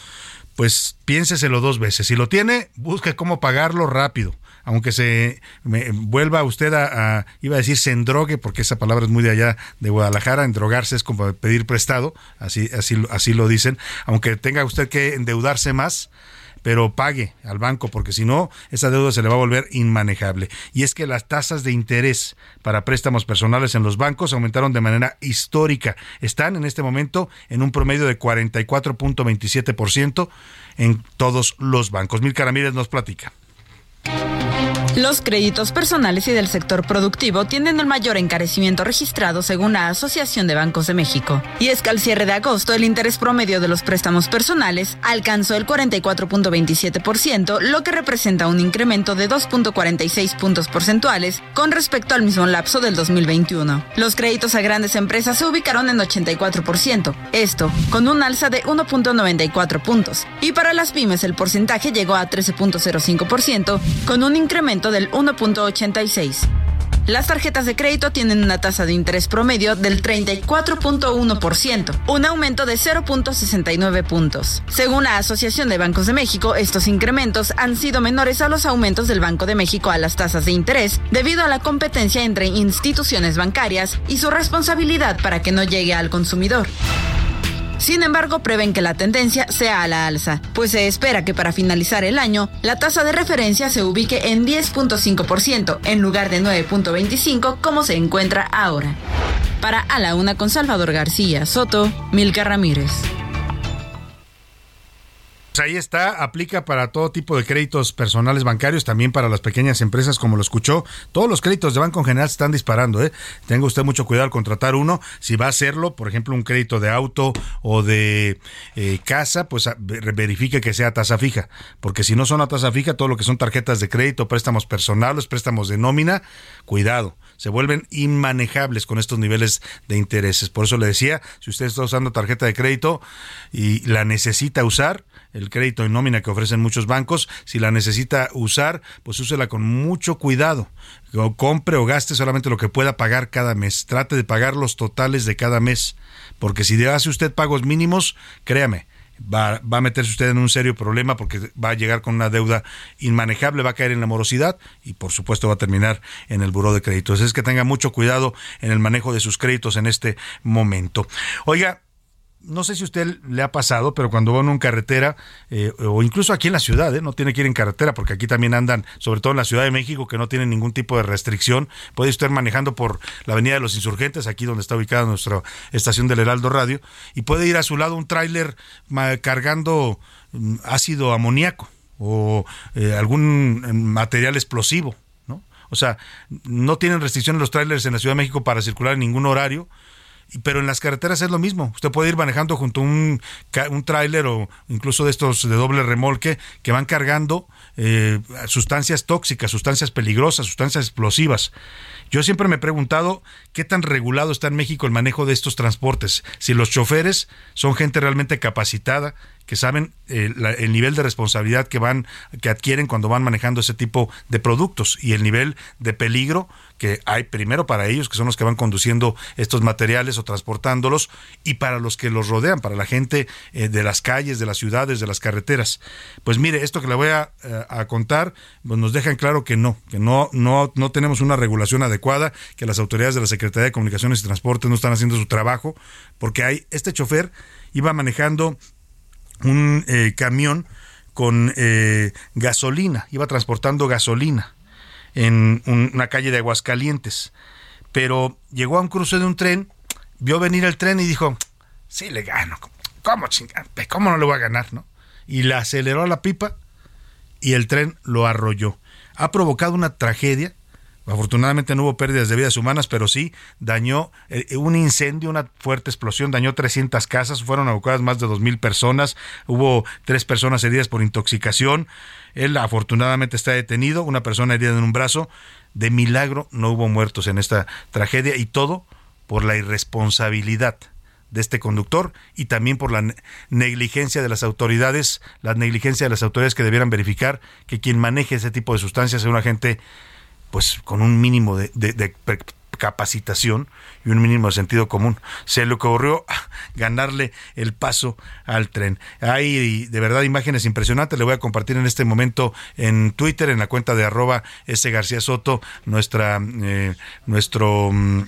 Speaker 4: pues piénseselo dos veces. Si lo tiene, busque cómo pagarlo rápido. Aunque se vuelva usted a, iba a decir se endrogue, porque esa palabra es muy de allá de Guadalajara, endrogarse es como pedir prestado, así, así, así lo dicen. Aunque tenga usted que endeudarse más, pero pague al banco, porque si no, esa deuda se le va a volver inmanejable. Y es que las tasas de interés para préstamos personales en los bancos aumentaron de manera histórica. Están en este momento en un promedio de 44.27% en todos los bancos. Mil Ramírez nos platica.
Speaker 14: Los créditos personales y del sector productivo tienen el mayor encarecimiento registrado según la Asociación de Bancos de México. Y es que al cierre de agosto el interés promedio de los préstamos personales alcanzó el 44.27%, lo que representa un incremento de 2.46 puntos porcentuales con respecto al mismo lapso del 2021. Los créditos a grandes empresas se ubicaron en 84%, esto con un alza de 1.94 puntos. Y para las pymes el porcentaje llegó a 13.05% con un incremento del 1.86. Las tarjetas de crédito tienen una tasa de interés promedio del 34.1%, un aumento de 0.69 puntos. Según la Asociación de Bancos de México, estos incrementos han sido menores a los aumentos del Banco de México a las tasas de interés debido a la competencia entre instituciones bancarias y su responsabilidad para que no llegue al consumidor. Sin embargo, prevén que la tendencia sea a la alza, pues se espera que para finalizar el año la tasa de referencia se ubique en 10.5% en lugar de 9.25 como se encuentra ahora. Para A la Una con Salvador García Soto, Milka Ramírez.
Speaker 4: Ahí está, aplica para todo tipo de créditos personales bancarios, también para las pequeñas empresas, como lo escuchó. Todos los créditos de banco en general se están disparando, ¿eh? Tenga usted mucho cuidado al contratar uno. Si va a hacerlo, por ejemplo, un crédito de auto o de eh, casa, pues verifique que sea tasa fija, porque si no son a tasa fija, todo lo que son tarjetas de crédito, préstamos personales, préstamos de nómina, cuidado se vuelven inmanejables con estos niveles de intereses. Por eso le decía, si usted está usando tarjeta de crédito y la necesita usar, el crédito en nómina que ofrecen muchos bancos. Si la necesita usar, pues úsela con mucho cuidado. compre o gaste solamente lo que pueda pagar cada mes. Trate de pagar los totales de cada mes. Porque si hace usted pagos mínimos, créame, Va, va, a meterse usted en un serio problema porque va a llegar con una deuda inmanejable, va a caer en la morosidad y por supuesto va a terminar en el buró de créditos. Es que tenga mucho cuidado en el manejo de sus créditos en este momento. Oiga, no sé si usted le ha pasado, pero cuando va en una carretera, eh, o incluso aquí en la ciudad, eh, no tiene que ir en carretera, porque aquí también andan, sobre todo en la Ciudad de México, que no tiene ningún tipo de restricción, puede usted manejando por la Avenida de los Insurgentes, aquí donde está ubicada nuestra estación del Heraldo Radio, y puede ir a su lado un tráiler cargando mm, ácido amoníaco o eh, algún mm, material explosivo. O sea, no tienen restricciones los tráilers en la Ciudad de México para circular en ningún horario pero en las carreteras es lo mismo. Usted puede ir manejando junto a un, un tráiler o incluso de estos de doble remolque que van cargando eh, sustancias tóxicas, sustancias peligrosas, sustancias explosivas. Yo siempre me he preguntado qué tan regulado está en México el manejo de estos transportes. Si los choferes son gente realmente capacitada, que saben eh, el nivel de responsabilidad que van que adquieren cuando van manejando ese tipo de productos y el nivel de peligro que hay primero para ellos que son los que van conduciendo estos materiales o transportándolos y para los que los rodean para la gente eh, de las calles de las ciudades de las carreteras. Pues mire esto que le voy a, eh, a contar pues nos dejan claro que no que no no no tenemos una regulación adecuada que las autoridades de la Secretaría de Comunicaciones y Transportes no están haciendo su trabajo porque hay este chofer iba manejando un eh, camión con eh, gasolina, iba transportando gasolina en una calle de Aguascalientes, pero llegó a un cruce de un tren, vio venir el tren y dijo, sí, le gano, ¿cómo ¿Cómo no le voy a ganar? ¿no? Y le aceleró la pipa y el tren lo arrolló. ha provocado una tragedia Afortunadamente no hubo pérdidas de vidas humanas, pero sí dañó eh, un incendio, una fuerte explosión, dañó 300 casas, fueron evacuadas más de 2.000 personas, hubo tres personas heridas por intoxicación. Él afortunadamente está detenido, una persona herida en un brazo. De milagro no hubo muertos en esta tragedia y todo por la irresponsabilidad de este conductor y también por la negligencia de las autoridades, la negligencia de las autoridades que debieran verificar que quien maneje ese tipo de sustancias sea un agente pues con un mínimo de, de, capacitación y un mínimo de sentido común. Se le ocurrió <laughs> ganarle el paso al tren. Hay de verdad imágenes impresionantes. Le voy a compartir en este momento en Twitter, en la cuenta de arroba S. García Soto, nuestra, eh, nuestro mm,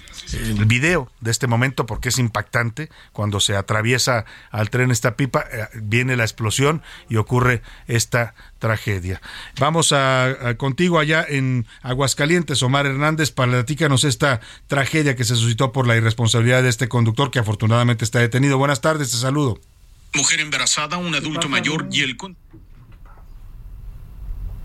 Speaker 4: video de este momento porque es impactante. Cuando se atraviesa al tren esta pipa, eh, viene la explosión y ocurre esta tragedia. Vamos a, contigo allá en Aguascalientes, Omar Hernández, platícanos esta tragedia que se suscitó por la irresponsabilidad de este conductor que afortunadamente está detenido. Buenas tardes, te saludo.
Speaker 15: Mujer embarazada, un adulto mayor y el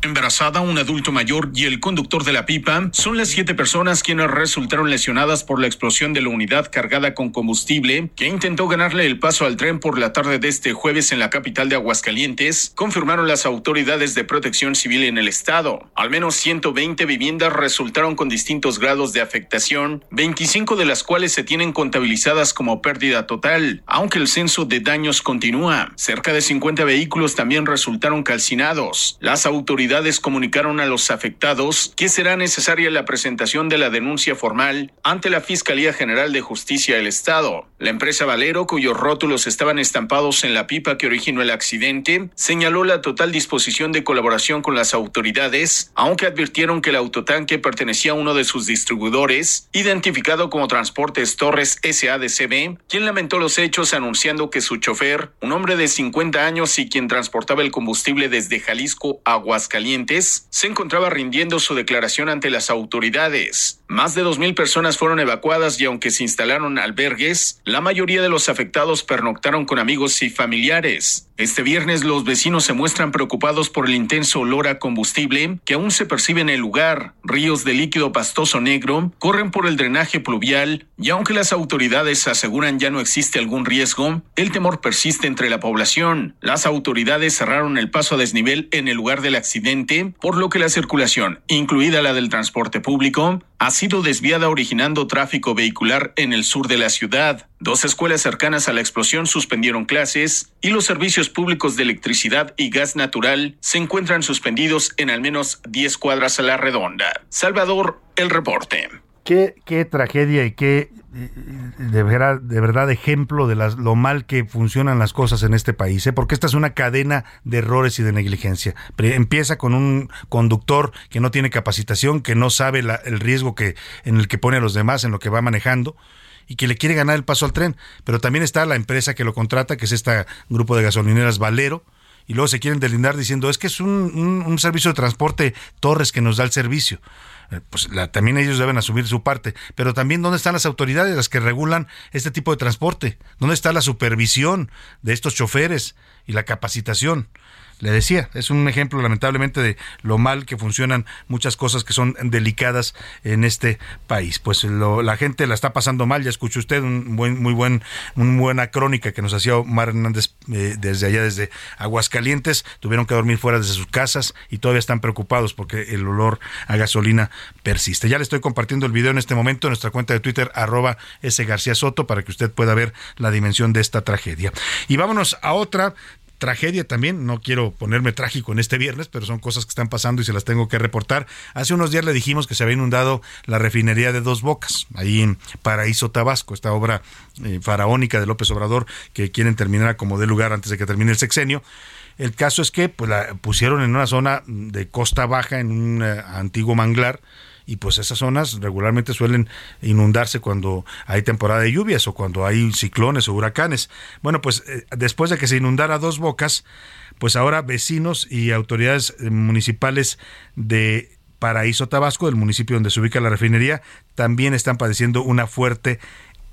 Speaker 15: embarazada, un adulto mayor y el conductor de la pipa son las siete personas quienes resultaron lesionadas por la explosión de la unidad cargada con combustible que intentó ganarle el paso al tren por la tarde de este jueves en la capital de Aguascalientes, confirmaron las autoridades de protección civil en el estado. Al menos 120 viviendas resultaron con distintos grados de afectación, 25 de las cuales se tienen contabilizadas como pérdida total, aunque el censo de daños continúa. Cerca de 50 vehículos también resultaron calcinados. Las autoridades comunicaron a los afectados que será necesaria la presentación de la denuncia formal ante la Fiscalía General de Justicia del Estado. La empresa Valero, cuyos rótulos estaban estampados en la pipa que originó el accidente, señaló la total disposición de colaboración con las autoridades, aunque advirtieron que el autotanque pertenecía a uno de sus distribuidores, identificado como Transportes Torres SADCB, quien lamentó los hechos anunciando que su chofer, un hombre de 50 años y quien transportaba el combustible desde Jalisco a Aguascalientes, se encontraba rindiendo su declaración ante las autoridades. Más de 2.000 personas fueron evacuadas y aunque se instalaron albergues, la mayoría de los afectados pernoctaron con amigos y familiares. Este viernes los vecinos se muestran preocupados por el intenso olor a combustible que aún se percibe en el lugar. Ríos de líquido pastoso negro corren por el drenaje pluvial y aunque las autoridades aseguran ya no existe algún riesgo, el temor persiste entre la población. Las autoridades cerraron el paso a desnivel en el lugar del accidente, por lo que la circulación, incluida la del transporte público, ha sido desviada originando tráfico vehicular en el sur de la ciudad. Dos escuelas cercanas a la explosión suspendieron clases y los servicios públicos de electricidad y gas natural se encuentran suspendidos en al menos 10 cuadras a la redonda. Salvador, el reporte.
Speaker 4: Qué, tragedia y qué de verdad, de verdad ejemplo de las, lo mal que funcionan las cosas en este país, ¿eh? porque esta es una cadena de errores y de negligencia. Empieza con un conductor que no tiene capacitación, que no sabe el riesgo que, en el que pone a los demás, en lo que va manejando y que le quiere ganar el paso al tren. Pero también está la empresa que lo contrata, que es este grupo de gasolineras Valero, y luego se quieren delindar diciendo es que es un, servicio de transporte Torres que nos da el servicio. Eh, pues también ellos deben asumir su parte. Pero también, ¿dónde están las autoridades, las que regulan este tipo de transporte? ¿Dónde está la supervisión de estos choferes y la capacitación? Le decía, es un ejemplo lamentablemente de lo mal que funcionan muchas cosas que son delicadas en este país. Pues la gente la está pasando mal, ya escuchó usted un buen, muy buen, una buena crónica que nos hacía Omar Hernández eh, desde allá, desde Aguascalientes, tuvieron que dormir fuera de sus casas y todavía están preocupados porque el olor a gasolina persiste. Ya le estoy compartiendo el video en este momento en nuestra cuenta de Twitter, arroba S. García Soto, para que usted pueda ver la dimensión de esta tragedia. Y vámonos a otra tragedia también, no quiero ponerme trágico en este viernes, pero son cosas que están pasando y se las tengo que reportar. Hace unos días le dijimos que se había inundado la refinería de Dos Bocas, ahí en Paraíso, Tabasco, esta obra eh, faraónica de López Obrador que quieren terminar como de lugar antes de que termine el sexenio. El caso es que pues, la pusieron en una zona de costa baja, en un eh, antiguo manglar, y pues esas zonas regularmente suelen inundarse cuando hay temporada de lluvias o cuando hay ciclones o huracanes. Bueno, pues eh, después de que se inundara dos bocas, pues ahora vecinos y autoridades eh, municipales de Paraíso Tabasco, del municipio donde se ubica la refinería, también están padeciendo una fuerte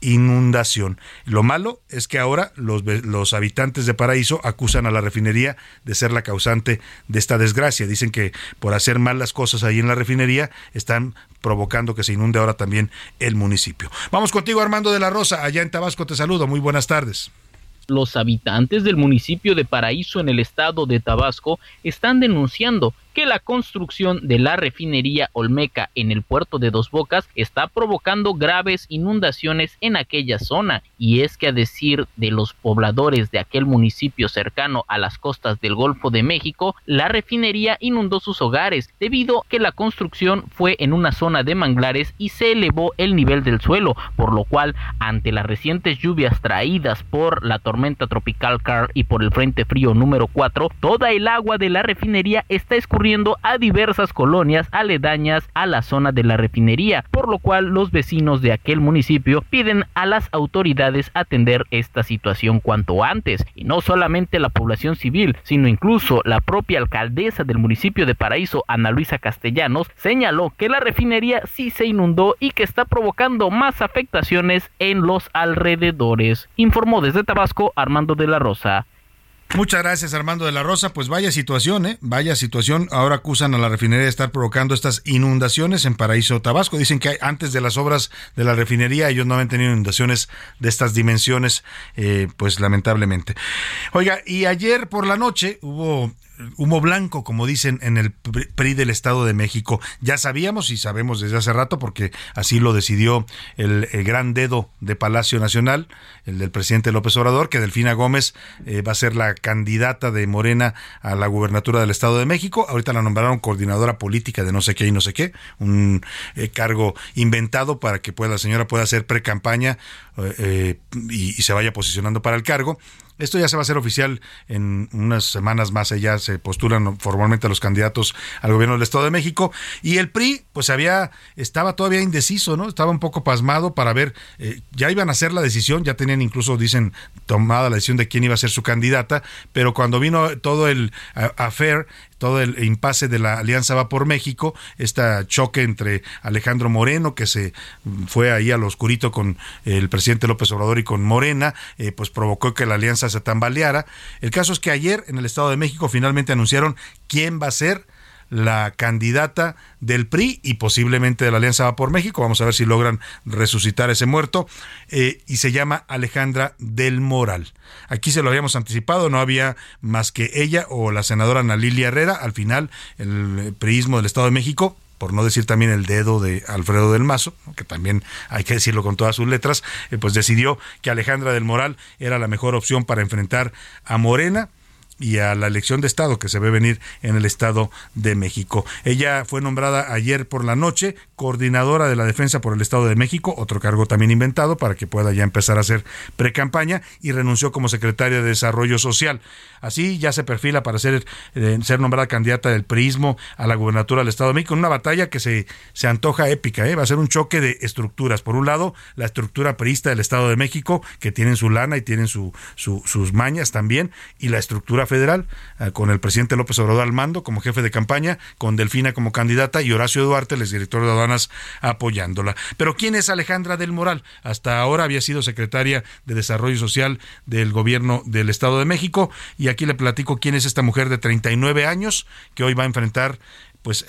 Speaker 4: inundación. Lo malo es que ahora los, los habitantes de Paraíso acusan a la refinería de ser la causante de esta desgracia. Dicen que por hacer mal las cosas ahí en la refinería están provocando que se inunde ahora también el municipio. Vamos contigo Armando de la Rosa, allá en Tabasco te saludo, muy buenas tardes.
Speaker 16: Los habitantes del municipio de Paraíso en el estado de Tabasco están denunciando que la construcción de la refinería Olmeca en el puerto de Dos Bocas está provocando graves inundaciones en aquella zona. Y es que a decir de los pobladores de aquel municipio cercano a las costas del Golfo de México, la refinería inundó sus hogares debido a que la construcción fue en una zona de manglares y se elevó el nivel del suelo, por lo cual ante las recientes lluvias traídas por la tormenta tropical Carl y por el frente frío número 4, toda el agua de la refinería está escurriendo a diversas colonias aledañas a la zona de la refinería, por lo cual los vecinos de aquel municipio piden a las autoridades atender esta situación cuanto antes. Y no solamente la población civil, sino incluso la propia alcaldesa del municipio de Paraíso, Ana Luisa Castellanos, señaló que la refinería sí se inundó y que está provocando más afectaciones en los alrededores. Informó desde Tabasco Armando de la Rosa.
Speaker 4: Muchas gracias Armando de la Rosa. Pues vaya situación, ¿eh? Vaya situación. Ahora acusan a la refinería de estar provocando estas inundaciones en Paraíso Tabasco. Dicen que antes de las obras de la refinería ellos no habían tenido inundaciones de estas dimensiones, eh, pues lamentablemente. Oiga, y ayer por la noche hubo humo blanco, como dicen en el PRI del Estado de México. Ya sabíamos y sabemos desde hace rato porque así lo decidió el, gran dedo de Palacio Nacional, el del presidente López Obrador, que Delfina Gómez eh, va a ser la candidata de Morena a la gubernatura del Estado de México. Ahorita la nombraron coordinadora política de no sé qué y no sé qué, un eh, cargo inventado para que pueda, la señora pueda hacer pre-campaña eh, y se vaya posicionando para el cargo. Esto ya se va a hacer oficial en unas semanas más. Ya se postulan formalmente los candidatos al gobierno del Estado de México. Y el PRI, pues había, estaba todavía indeciso, ¿no? Estaba un poco pasmado para ver, eh, ya iban a hacer la decisión, ya tenían incluso, dicen, tomada la decisión de quién iba a ser su candidata, pero cuando vino todo el affair, todo el impasse de la Alianza Va por México, este choque entre Alejandro Moreno, que se fue ahí al oscurito con el presidente López Obrador y con Morena, eh, pues provocó que la alianza se tambaleara. El caso es que ayer en el Estado de México finalmente anunciaron quién va a ser la candidata del PRI y posiblemente de la Alianza Va por México. Vamos a ver si logran resucitar ese muerto. Eh, y se llama Alejandra del Moral. Aquí se lo habíamos anticipado, no había más que ella o la senadora Ana Lilia Herrera. Al final, el priismo del Estado de México por no decir también el dedo de Alfredo del Mazo, que también hay que decirlo con todas sus letras, eh, pues decidió que Alejandra del Moral era la mejor opción para enfrentar a Morena y a la elección de Estado que se ve venir en el Estado de México. Ella fue nombrada ayer por la noche coordinadora de la defensa por el Estado de México, otro cargo también inventado para que pueda ya empezar a hacer pre-campaña y renunció como secretaria de Desarrollo Social. Así ya se perfila para ser, eh, ser nombrada candidata del PRIismo a la gubernatura del Estado de México, una batalla que se, se antoja épica, ¿eh? va a ser un choque de estructuras. Por un lado, la estructura priista del Estado de México, que tienen su lana y tienen su, sus mañas también, y la estructura federal, eh, con el presidente López Obrador al mando como jefe de campaña, con Delfina como candidata y Horacio Duarte, el director de aduanas, apoyándola. Pero ¿quién es Alejandra del Moral? Hasta ahora había sido secretaria de Desarrollo Social del gobierno del Estado de México y aquí le platico quién es esta mujer de 39 años que hoy va a enfrentar pues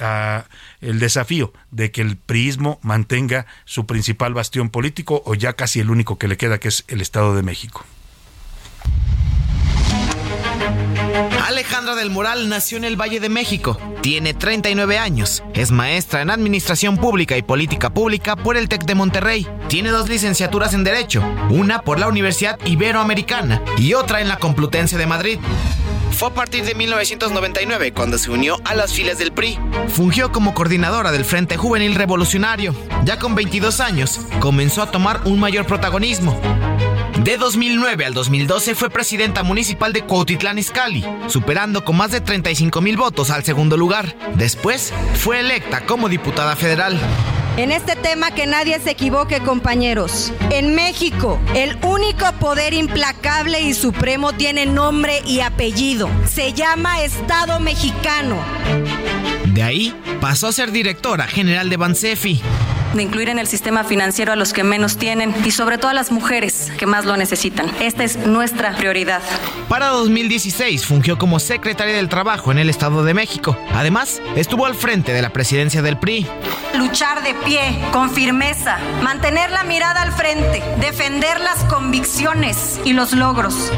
Speaker 4: el desafío de que el priismo mantenga su principal bastión político o ya casi el único que le queda que es el Estado de México.
Speaker 17: Alejandra del Moral nació en el Valle de México. Tiene 39 años. Es maestra en Administración Pública y Política Pública por el TEC de Monterrey. Tiene dos licenciaturas en Derecho, una por la Universidad Iberoamericana y otra en la Complutense de Madrid. Fue a partir de 1999 cuando se unió a las filas del PRI. Fungió como coordinadora del Frente Juvenil Revolucionario. Ya con 22 años, comenzó a tomar un mayor protagonismo. De 2009 al 2012 fue presidenta municipal de Cuautitlán Izcalli, superando con más de 35 mil votos al segundo lugar. Después fue electa como diputada federal.
Speaker 18: En este tema que nadie se equivoque, compañeros. En México, el único poder implacable y supremo tiene nombre y apellido. Se llama Estado mexicano.
Speaker 17: De ahí pasó a ser directora general de Bansefi
Speaker 19: de incluir en el sistema financiero a los que menos tienen y sobre todo a las mujeres que más lo necesitan. Esta es nuestra prioridad.
Speaker 17: Para 2016 fungió como secretaria del Trabajo en el Estado de México. Además, estuvo al frente de la presidencia del PRI.
Speaker 18: Luchar de pie, con firmeza, mantener la mirada al frente, defender las convicciones y los logros.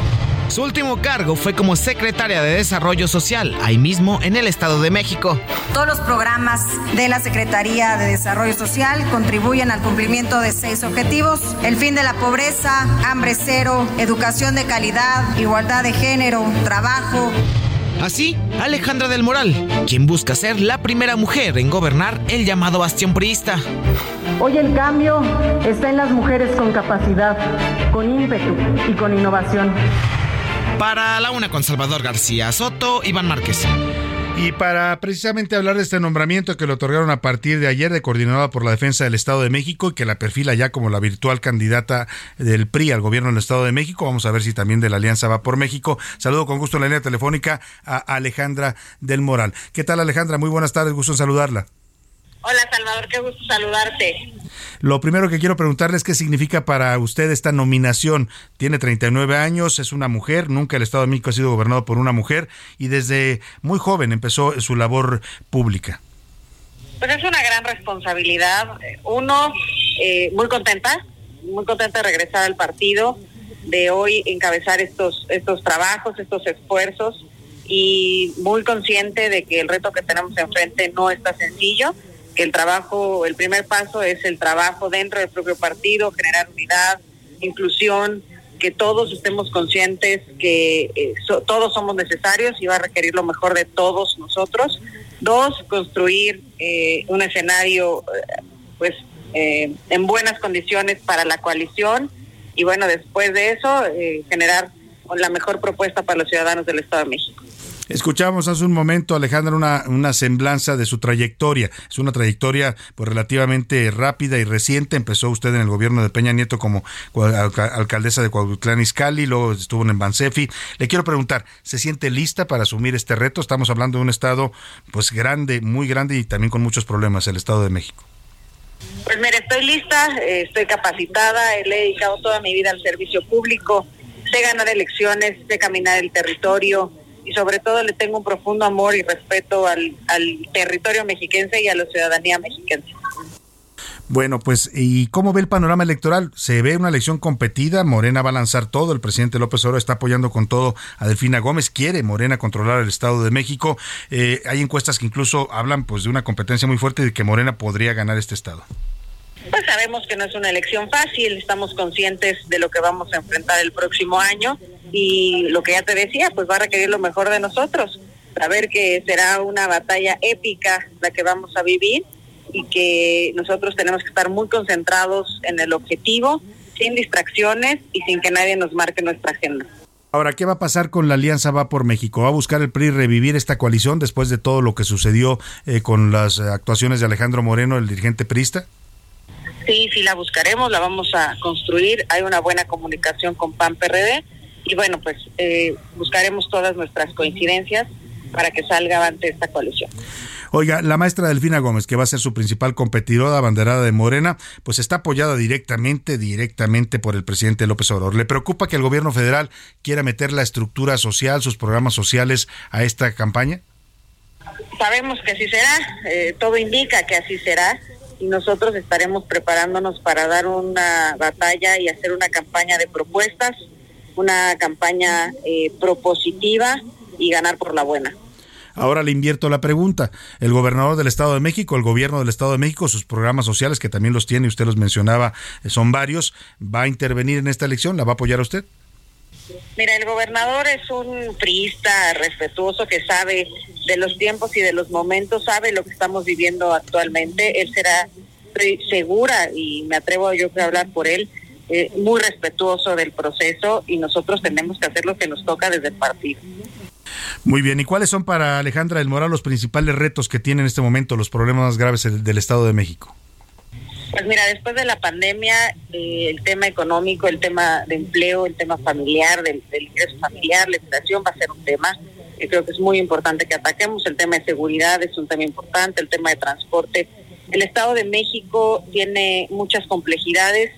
Speaker 17: Su último cargo fue como secretaria de Desarrollo Social, ahí mismo en el Estado de México.
Speaker 18: Todos los programas de la Secretaría de Desarrollo Social contribuyen al cumplimiento de seis objetivos. El fin de la pobreza, hambre cero, educación de calidad, igualdad de género, trabajo.
Speaker 17: Así, Alejandra del Moral, quien busca ser la primera mujer en gobernar el llamado bastión priista.
Speaker 20: Hoy el cambio está en las mujeres con capacidad, con ímpetu y con innovación.
Speaker 17: Para la una con Salvador García Soto, Iván Márquez.
Speaker 4: Y para precisamente hablar de este nombramiento que le otorgaron a partir de ayer de coordinadora por la defensa del Estado de México y que la perfila ya como la virtual candidata del PRI al gobierno del Estado de México, vamos a ver si también de la Alianza va por México. Saludo con gusto en la línea telefónica a Alejandra del Moral. ¿Qué tal Alejandra? Muy buenas tardes, gusto en saludarla.
Speaker 21: Hola Salvador, qué gusto saludarte.
Speaker 4: Lo primero que quiero preguntarle es qué significa para usted esta nominación. Tiene 39 años, es una mujer, nunca el Estado de México ha sido gobernado por una mujer y desde muy joven empezó su labor pública.
Speaker 21: Pues es una gran responsabilidad. Uno, eh, muy contenta, muy contenta de regresar al partido, de hoy encabezar estos, estos trabajos, estos esfuerzos y muy consciente de que el reto que tenemos enfrente no está sencillo el trabajo, el primer paso es el trabajo dentro del propio partido, generar unidad, inclusión, que todos estemos conscientes que eh, todos somos necesarios y va a requerir lo mejor de todos nosotros. Dos, construir eh, un escenario eh, pues en buenas condiciones para la coalición y bueno, después de eso generar la mejor propuesta para los ciudadanos del Estado de México.
Speaker 4: Escuchamos hace un momento, Alejandra, una, semblanza de su trayectoria. Es una trayectoria pues relativamente rápida y reciente. Empezó usted en el gobierno de Peña Nieto como alcaldesa de Coahutlán Izcalli, luego estuvo en Bansefi. Le quiero preguntar, ¿se siente lista para asumir este reto? Estamos hablando de un estado pues grande, muy grande y también con muchos problemas, el Estado de México.
Speaker 21: Pues mire, estoy lista, estoy capacitada, he dedicado toda mi vida al servicio público, sé ganar elecciones, sé caminar el territorio, y sobre todo le tengo un profundo amor y respeto al, territorio mexiquense y a la ciudadanía mexiquense.
Speaker 4: Bueno, pues, ¿y cómo ve el panorama electoral? ¿Se ve una elección competida? Morena va a lanzar todo. El presidente López Obrador está apoyando con todo a Delfina Gómez. Quiere Morena controlar el Estado de México. Eh, hay encuestas que incluso hablan pues de una competencia muy fuerte y de que Morena podría ganar este Estado.
Speaker 21: Pues sabemos que no es una elección fácil. Estamos conscientes de lo que vamos a enfrentar el próximo año y lo que ya te decía, pues va a requerir lo mejor de nosotros, saber que será una batalla épica la que vamos a vivir y que nosotros tenemos que estar muy concentrados en el objetivo, sin distracciones y sin que nadie nos marque nuestra agenda.
Speaker 4: Ahora, ¿qué va a pasar con la Alianza Va por México? ¿Va a buscar el PRI revivir esta coalición después de todo lo que sucedió eh, con las actuaciones de Alejandro Moreno, el dirigente priista?
Speaker 21: Sí, sí la buscaremos, la vamos a construir. Hay una buena comunicación con PAN PRD y bueno, pues eh, buscaremos todas nuestras coincidencias para que salga avante esta coalición.
Speaker 4: Oiga, la maestra Delfina Gómez, que va a ser su principal competidora banderada de Morena, pues está apoyada directamente, directamente por el presidente López Obrador. ¿Le preocupa que el gobierno federal quiera meter la estructura social, sus programas sociales a esta campaña?
Speaker 21: Sabemos que así será, eh, todo indica que así será y nosotros estaremos preparándonos para dar una batalla y hacer una campaña de propuestas una campaña eh, propositiva y ganar por la buena.
Speaker 4: Ahora le invierto la pregunta. El gobernador del Estado de México, el gobierno del Estado de México, sus programas sociales, que también los tiene, usted los mencionaba, eh, son varios, ¿va a intervenir en esta elección? ¿La va a apoyar a usted?
Speaker 21: Mira, el gobernador es un priista respetuoso que sabe de los tiempos y de los momentos, sabe lo que estamos viviendo actualmente. Él será, segura, y me atrevo yo a hablar por él, eh, muy respetuoso del proceso y nosotros tenemos que hacer lo que nos toca desde el partido.
Speaker 4: Muy bien, ¿y cuáles son para Alejandra del Moral los principales retos que tiene en este momento los problemas más graves del, Estado de México?
Speaker 21: Pues mira, después de la pandemia, eh, el tema económico, el tema de empleo, el tema familiar, del, ingreso familiar, la inflación va a ser un tema que creo que es muy importante que ataquemos. El tema de seguridad es un tema importante, el tema de transporte El Estado de México tiene muchas complejidades,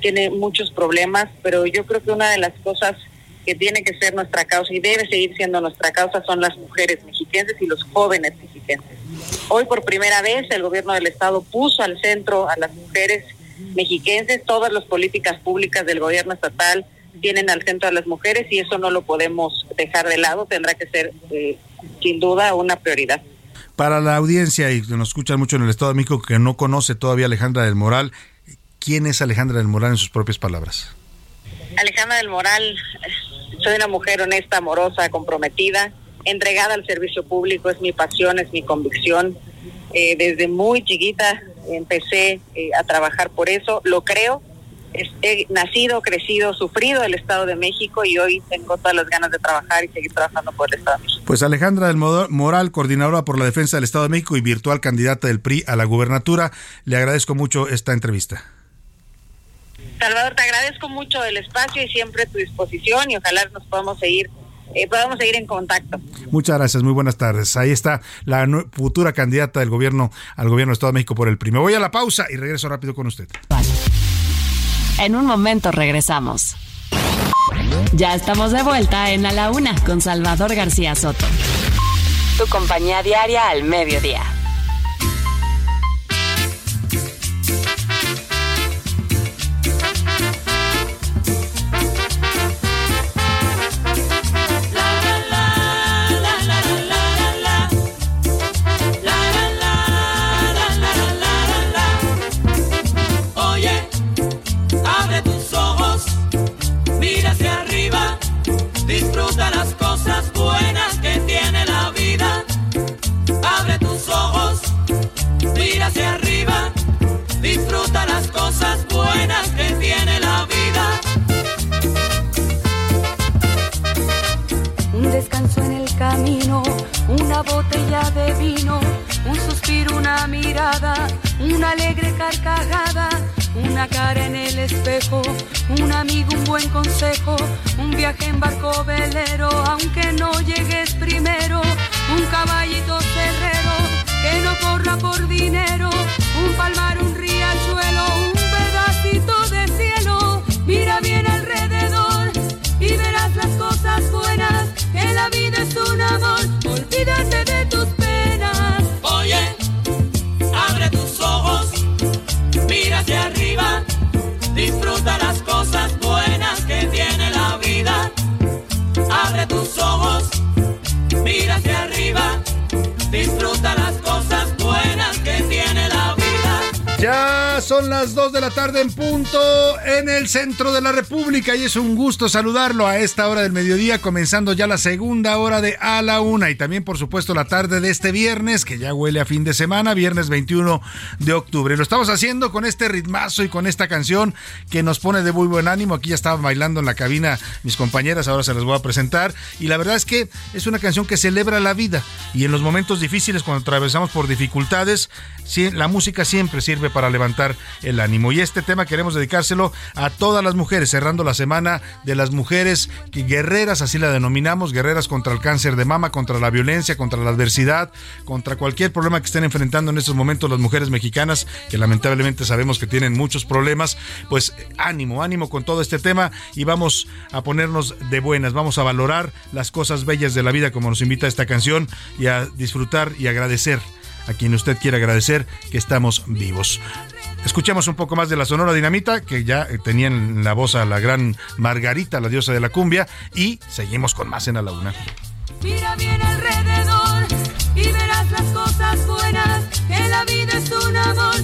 Speaker 21: tiene muchos problemas, pero yo creo que una de las cosas que tiene que ser nuestra causa y debe seguir siendo nuestra causa son las mujeres mexiquenses y los jóvenes mexiquenses. Hoy por primera vez el gobierno del estado puso al centro a las mujeres mexiquenses, todas las políticas públicas del gobierno estatal tienen al centro a las mujeres y eso no lo podemos dejar de lado, tendrá que ser eh, sin duda una prioridad.
Speaker 4: Para la audiencia y que nos escuchan mucho en el Estado de México que no conoce todavía Alejandra del Moral, ¿quién es Alejandra del Moral en sus propias palabras?
Speaker 21: Alejandra del Moral soy una mujer honesta, amorosa, comprometida, entregada al servicio público, es mi pasión, es mi convicción. Eh, desde muy chiquita empecé eh, a trabajar por eso, lo creo. he nacido, crecido, sufrido el Estado de México y hoy tengo todas las ganas de trabajar y seguir trabajando por el Estado de México.
Speaker 4: Pues Alejandra del Moral, coordinadora por la defensa del Estado de México y virtual candidata del PRI a la gubernatura, le agradezco mucho esta entrevista.
Speaker 21: Salvador, te agradezco mucho el espacio y siempre tu disposición y ojalá nos podamos seguir eh, podamos seguir en contacto.
Speaker 4: Muchas gracias, muy buenas tardes. Ahí está la futura candidata del gobierno al gobierno del Estado de México por el PRI. voy a la pausa y regreso rápido con usted.
Speaker 5: En un momento regresamos. Ya estamos de vuelta en A la Una con Salvador García Soto. Tu compañía diaria al mediodía.
Speaker 22: Hacia arriba, disfruta las cosas buenas que tiene la vida.
Speaker 23: Un descanso en el camino, una botella de vino, un suspiro, una mirada, una alegre carcajada, una cara en el espejo, un amigo, un buen consejo, un viaje en barco velero, aunque no llegues primero, un caballito cerrero por dinero, un palmar, un riachuelo, un pedacito de cielo. Mira bien alrededor y verás las cosas buenas, que la vida es un amor, olvídate de tus penas.
Speaker 22: Oye, abre tus ojos, mira hacia arriba, disfruta las cosas buenas que tiene la vida. Abre tus ojos, mira hacia arriba Disfruta las cosas vida.
Speaker 4: Son las 2 de la tarde en punto en el centro de la República y es un gusto saludarlo a esta hora del mediodía, comenzando ya la segunda hora de A la Una y también por supuesto la tarde de este viernes, que ya huele a fin de semana, viernes 21 de octubre. Lo estamos haciendo con este ritmazo y con esta canción que nos pone de muy buen ánimo. Aquí ya estaban bailando en la cabina mis compañeras, ahora se las voy a presentar. Y la verdad es que es una canción que celebra la vida y en los momentos difíciles, cuando atravesamos por dificultades, la música siempre sirve para levantar el ánimo. Y este tema queremos dedicárselo a todas las mujeres, cerrando la semana de las mujeres guerreras, así la denominamos, guerreras contra el cáncer de mama, contra la violencia, contra la adversidad, contra cualquier problema que estén enfrentando en estos momentos las mujeres mexicanas, que lamentablemente sabemos que tienen muchos problemas. Pues ánimo, ánimo con todo este tema y vamos a ponernos de buenas, vamos a valorar las cosas bellas de la vida como nos invita esta canción y a disfrutar y agradecer a quien usted quiera agradecer que estamos vivos. Escuchemos un poco más de la Sonora Dinamita, que ya tenían la voz a la gran Margarita, la diosa de la cumbia, y seguimos con más en A la Una.
Speaker 23: Mira bien alrededor y verás las cosas buenas, que la vida es un amor,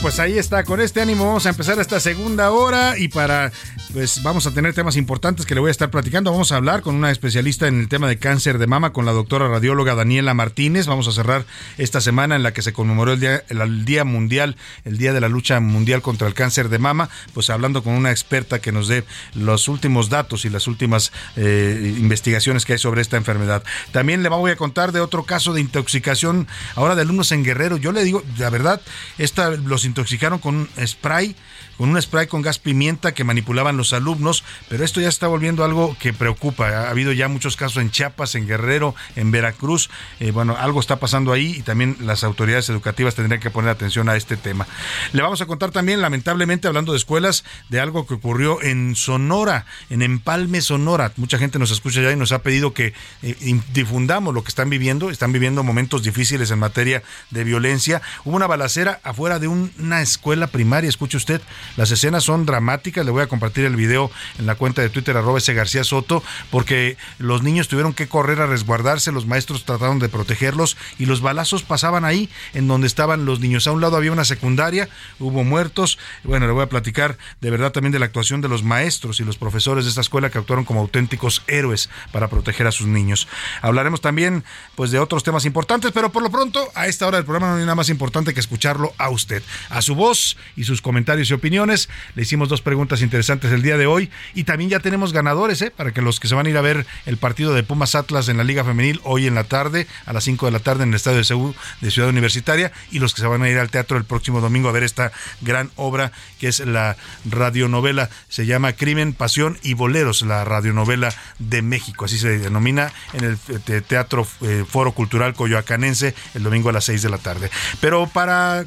Speaker 4: pues ahí está, con este ánimo vamos a empezar esta segunda hora y para pues vamos a tener temas importantes que le voy a estar platicando. Vamos a hablar con una especialista en el tema de cáncer de mama, con la doctora radióloga Daniela Martínez. Vamos a cerrar esta semana en la que se conmemoró el Día, el día Mundial, el Día de la Lucha Mundial contra el Cáncer de Mama, pues hablando con una experta que nos dé los últimos datos y las últimas eh, investigaciones que hay sobre esta enfermedad. También le voy a contar de otro caso de intoxicación ahora de alumnos en Guerrero. Yo le digo, la verdad, esta, los intoxicaron con un spray con un spray con gas pimienta que manipulaban los alumnos, pero esto ya está volviendo algo que preocupa. Ha habido ya muchos casos en Chiapas, en Guerrero, en Veracruz. Eh, bueno, algo está pasando ahí y también las autoridades educativas tendrían que poner atención a este tema. Le vamos a contar también, lamentablemente, hablando de escuelas, de algo que ocurrió en Sonora, en Empalme, Sonora. Mucha gente nos escucha ya y nos ha pedido que eh, difundamos lo que están viviendo. Están viviendo momentos difíciles en materia de violencia. Hubo una balacera afuera de una escuela primaria, escuche usted. Las escenas son dramáticas. Le voy a compartir el video en la cuenta de Twitter arroba ese García Soto, porque los niños tuvieron que correr a resguardarse, los maestros trataron de protegerlos y los balazos pasaban ahí en donde estaban los niños. A un lado había una secundaria, hubo muertos. Bueno, le voy a platicar de verdad también de la actuación de los maestros y los profesores de esta escuela que actuaron como auténticos héroes para proteger a sus niños. Hablaremos también pues de otros temas importantes, pero por lo pronto a esta hora del programa no hay nada más importante que escucharlo a usted, a su voz y sus comentarios y opiniones le hicimos dos preguntas interesantes el día de hoy. Y también ya tenemos ganadores, ¿eh? Para que los que se van a ir a ver el partido de Pumas Atlas en la Liga Femenil hoy en la tarde, a las 5 de la tarde en el Estadio de Seúl de Ciudad Universitaria. Y los que se van a ir al teatro el próximo domingo a ver esta gran obra que es la radionovela, se llama Crimen, Pasión y Boleros, la radionovela de México, así se denomina en el Teatro eh, Foro Cultural Coyoacanense el domingo a las 6 de la tarde. Pero para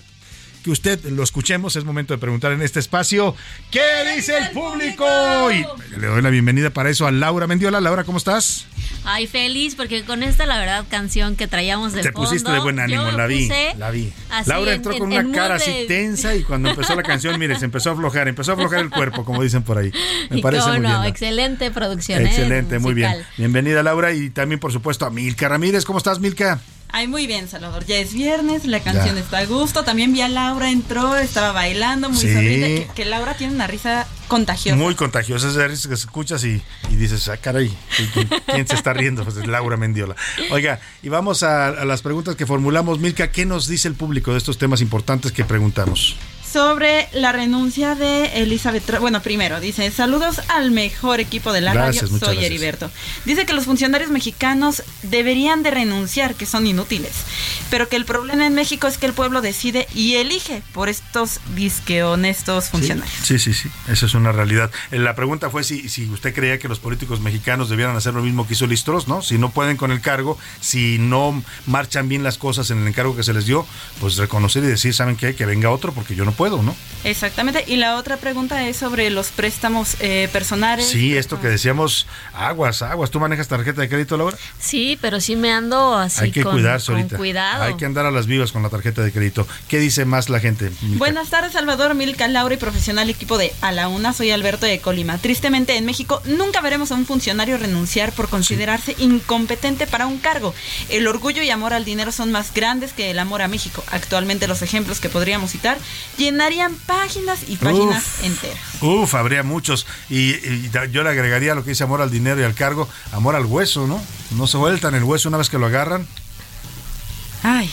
Speaker 4: que usted lo escuchemos. Es momento de preguntar en este espacio, ¿qué dice el público? Y le doy la bienvenida para eso a Laura Mendiola. Laura, ¿cómo estás?
Speaker 24: Ay, feliz, porque con esta, la verdad, canción que traíamos de
Speaker 4: Te pusiste de buen ánimo, la vi, la vi. Laura entró con una cara así tensa y cuando empezó la canción, mire, se empezó a aflojar, empezó a aflojar el cuerpo, como dicen por ahí. <laughs> Me parece muy bien.
Speaker 24: excelente producción. ¿eh?
Speaker 4: Excelente, muy bien. Bienvenida, Laura, y también, por supuesto, a Milka Ramírez. ¿Cómo estás, Milka?
Speaker 14: Ay, muy bien, Salvador. Ya es viernes, la canción está a gusto. También vi a Laura, entró, estaba bailando, muy sí. Que, Laura tiene una risa contagiosa.
Speaker 4: Muy contagiosa, esa risa que escuchas y, dices, ah, caray, ¿quién se está riendo? Pues es Laura Mendiola. Oiga, y vamos a, a las preguntas que formulamos. Milka, ¿qué nos dice el público de estos temas importantes que preguntamos?
Speaker 14: Sobre la renuncia de Elizabeth. Bueno, primero, dice, saludos al mejor equipo de la radio, soy Heriberto. Dice que los funcionarios mexicanos deberían de renunciar, que son inútiles, pero que el problema en México es que el pueblo decide y elige por estos disque honestos funcionarios.
Speaker 4: Sí, sí, sí, esa es una realidad. Eh, la pregunta fue si, si usted creía que los políticos mexicanos debieran hacer lo mismo que hizo Listros, ¿no? Si no pueden con el cargo, si no marchan bien las cosas en el encargo que se les dio, pues reconocer y decir, ¿saben qué? Que venga otro porque yo no puedo, ¿no?
Speaker 14: Exactamente. Y la otra pregunta es sobre los préstamos eh, personales.
Speaker 4: Sí, esto que decíamos, aguas, aguas. ¿Tú manejas tarjeta de crédito, Laura?
Speaker 24: Sí, pero sí me ando así.
Speaker 4: Hay que
Speaker 24: con,
Speaker 4: cuidarse ahorita.
Speaker 24: cuidado.
Speaker 4: Hay que andar a las vivas con la tarjeta de crédito. ¿Qué dice más la gente?
Speaker 14: Buenas tardes, Salvador, Milka, Laura y profesional equipo de A la Una. Soy Alberto de Colima. Tristemente, en México nunca veremos a un funcionario renunciar por considerarse incompetente para un cargo. El orgullo y amor al dinero son más grandes que el amor a México. Actualmente los ejemplos que podríamos citar llenarían páginas y páginas enteras.
Speaker 4: Uf, habría muchos. Y, yo le agregaría lo que dice amor al dinero y al cargo, amor al hueso, ¿no? No se vueltan el hueso una vez que lo agarran.
Speaker 14: Ay.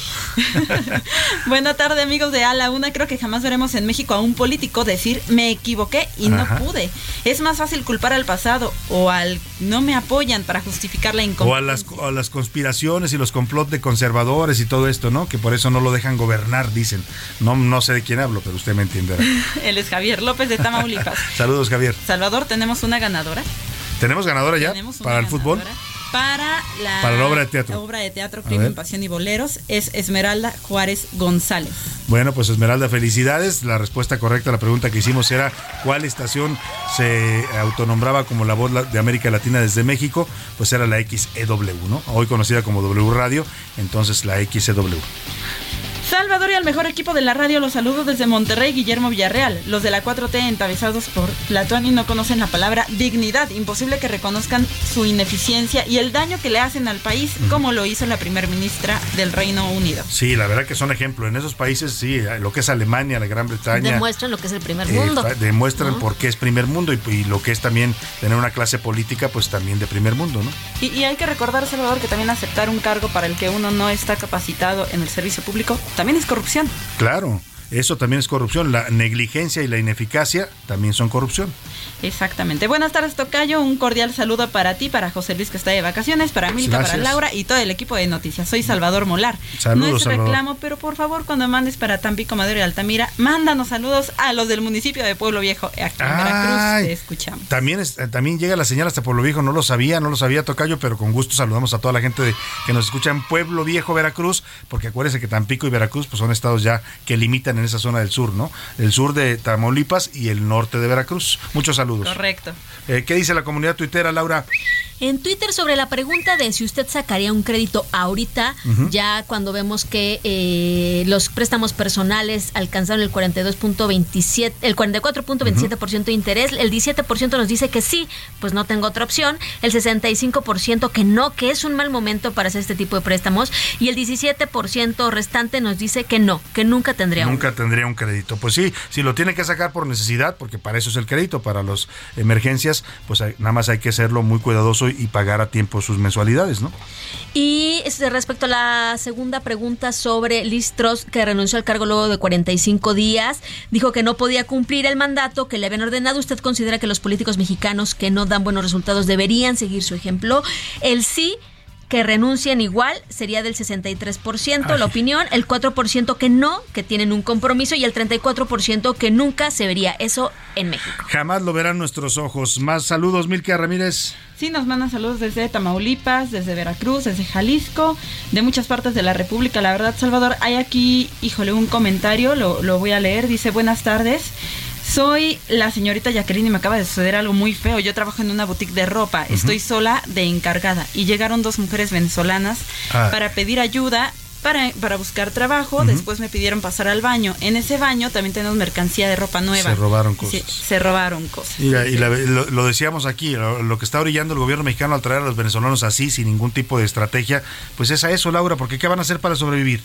Speaker 14: <laughs> Buena tarde, amigos de A la Una. Creo que jamás veremos en México a un político decir me equivoqué y no pude. Es más fácil culpar al pasado o al no me apoyan para justificar la incompetencia.
Speaker 4: O a las, conspiraciones y los complots de conservadores y todo esto, ¿no? Que por eso no lo dejan gobernar, dicen. No, no sé de quién hablo, pero usted me entenderá. <laughs>
Speaker 14: Él es Javier López de Tamaulipas. <laughs>
Speaker 4: Saludos, Javier.
Speaker 14: Salvador, ¿tenemos una ganadora?
Speaker 4: ¿Tenemos ganadora ya para el fútbol?
Speaker 14: Para la,
Speaker 4: obra de teatro.
Speaker 14: obra de teatro Crimen, Pasión y Boleros es Esmeralda Juárez González.
Speaker 4: Bueno, pues Esmeralda, felicidades. La respuesta correcta a la pregunta que hicimos era ¿cuál estación se autonombraba como la voz de América Latina desde México? Pues era la XEW, ¿no? Hoy conocida como W Radio, entonces la XEW.
Speaker 14: Salvador y al mejor equipo de la radio, los saludos desde Monterrey, Guillermo Villarreal. Los de la 4T encabezados por Latuani no conocen la palabra dignidad. Imposible que reconozcan su ineficiencia y el daño que le hacen al país, como lo hizo la primer ministra del Reino Unido.
Speaker 4: Sí, la verdad que son ejemplo. En esos países, sí, lo que es Alemania, la Gran Bretaña.
Speaker 24: Demuestran lo que es el primer mundo.
Speaker 4: Eh, demuestran por qué es primer mundo y, y, lo que es también tener una clase política, pues también de primer mundo, ¿no?
Speaker 14: Y, y hay que recordar, Salvador, que también aceptar un cargo para el que uno no está capacitado en el servicio público también es corrupción.
Speaker 4: Claro, eso también es corrupción. La negligencia y la ineficacia también son corrupción.
Speaker 14: Exactamente. Buenas tardes, Tocayo. Un cordial saludo para ti, para José Luis, que está de vacaciones, para Milka, para Laura y todo el equipo de noticias. Soy Salvador Molar.
Speaker 4: Saludos,
Speaker 14: no es
Speaker 4: Salvador.
Speaker 14: reclamo, pero por favor, cuando mandes para Tampico, Madero y Altamira, mándanos saludos a los del municipio de Pueblo Viejo, aquí en Veracruz. Te escuchamos.
Speaker 4: También, es- también llega la señal hasta Pueblo Viejo, no lo sabía, no lo sabía Tocayo, pero con gusto saludamos a toda la gente de- que nos escucha en Pueblo Viejo, Veracruz, porque acuérdense que Tampico y Veracruz pues son estados ya que limitan en esa zona del sur, ¿no? El sur de Tamaulipas y el norte de Veracruz. Muchos saludos.
Speaker 14: Correcto.
Speaker 4: Eh, ¿Qué dice la comunidad tuitera, Laura?
Speaker 24: En Twitter sobre la pregunta de si usted sacaría un crédito ahorita, ya cuando vemos que eh, los préstamos personales alcanzaron el 42.27, el 44.27% de interés, el 17% nos dice que sí, pues no tengo otra opción, el 65% que no, que es un mal momento para hacer este tipo de préstamos y el 17% restante nos dice que no, que nunca tendría uno.
Speaker 4: Tendría un crédito. Pues sí, si lo tiene que sacar por necesidad, porque para eso es el crédito, para las emergencias, pues nada más hay que serlo muy cuidadoso y pagar a tiempo sus mensualidades, ¿no?
Speaker 24: Y este, respecto a la segunda pregunta sobre Liz Truss, que renunció al cargo luego de 45 días, dijo que no podía cumplir el mandato que le habían ordenado. ¿Usted considera que los políticos mexicanos que no dan buenos resultados deberían seguir su ejemplo? El sí que renuncien igual sería del 63% la opinión, el 4% que no, que tienen un compromiso y el 34% que nunca se vería eso en México.
Speaker 4: Jamás lo verán nuestros ojos. Más saludos, Milka Ramírez.
Speaker 14: Sí, nos mandan saludos desde Tamaulipas, desde Veracruz, desde Jalisco, de muchas partes de la República. La verdad, Salvador, hay aquí, híjole, un comentario, lo, lo voy a leer. Dice, buenas tardes. Soy la señorita Jacqueline y me acaba de suceder algo muy feo. Yo trabajo en una boutique de ropa. Estoy sola de encargada. Y llegaron dos mujeres venezolanas
Speaker 25: Ah.
Speaker 14: para pedir ayuda. Para, para buscar trabajo, después me pidieron pasar al baño. En ese baño también tenemos mercancía de ropa nueva.
Speaker 4: Se robaron
Speaker 14: Sí,
Speaker 4: cosas.
Speaker 14: se robaron cosas.
Speaker 4: Y la- lo, lo decíamos aquí, lo, lo que está orillando el gobierno mexicano al traer a los venezolanos así, sin ningún tipo de estrategia, pues es a eso, Laura, porque ¿qué van a hacer para sobrevivir?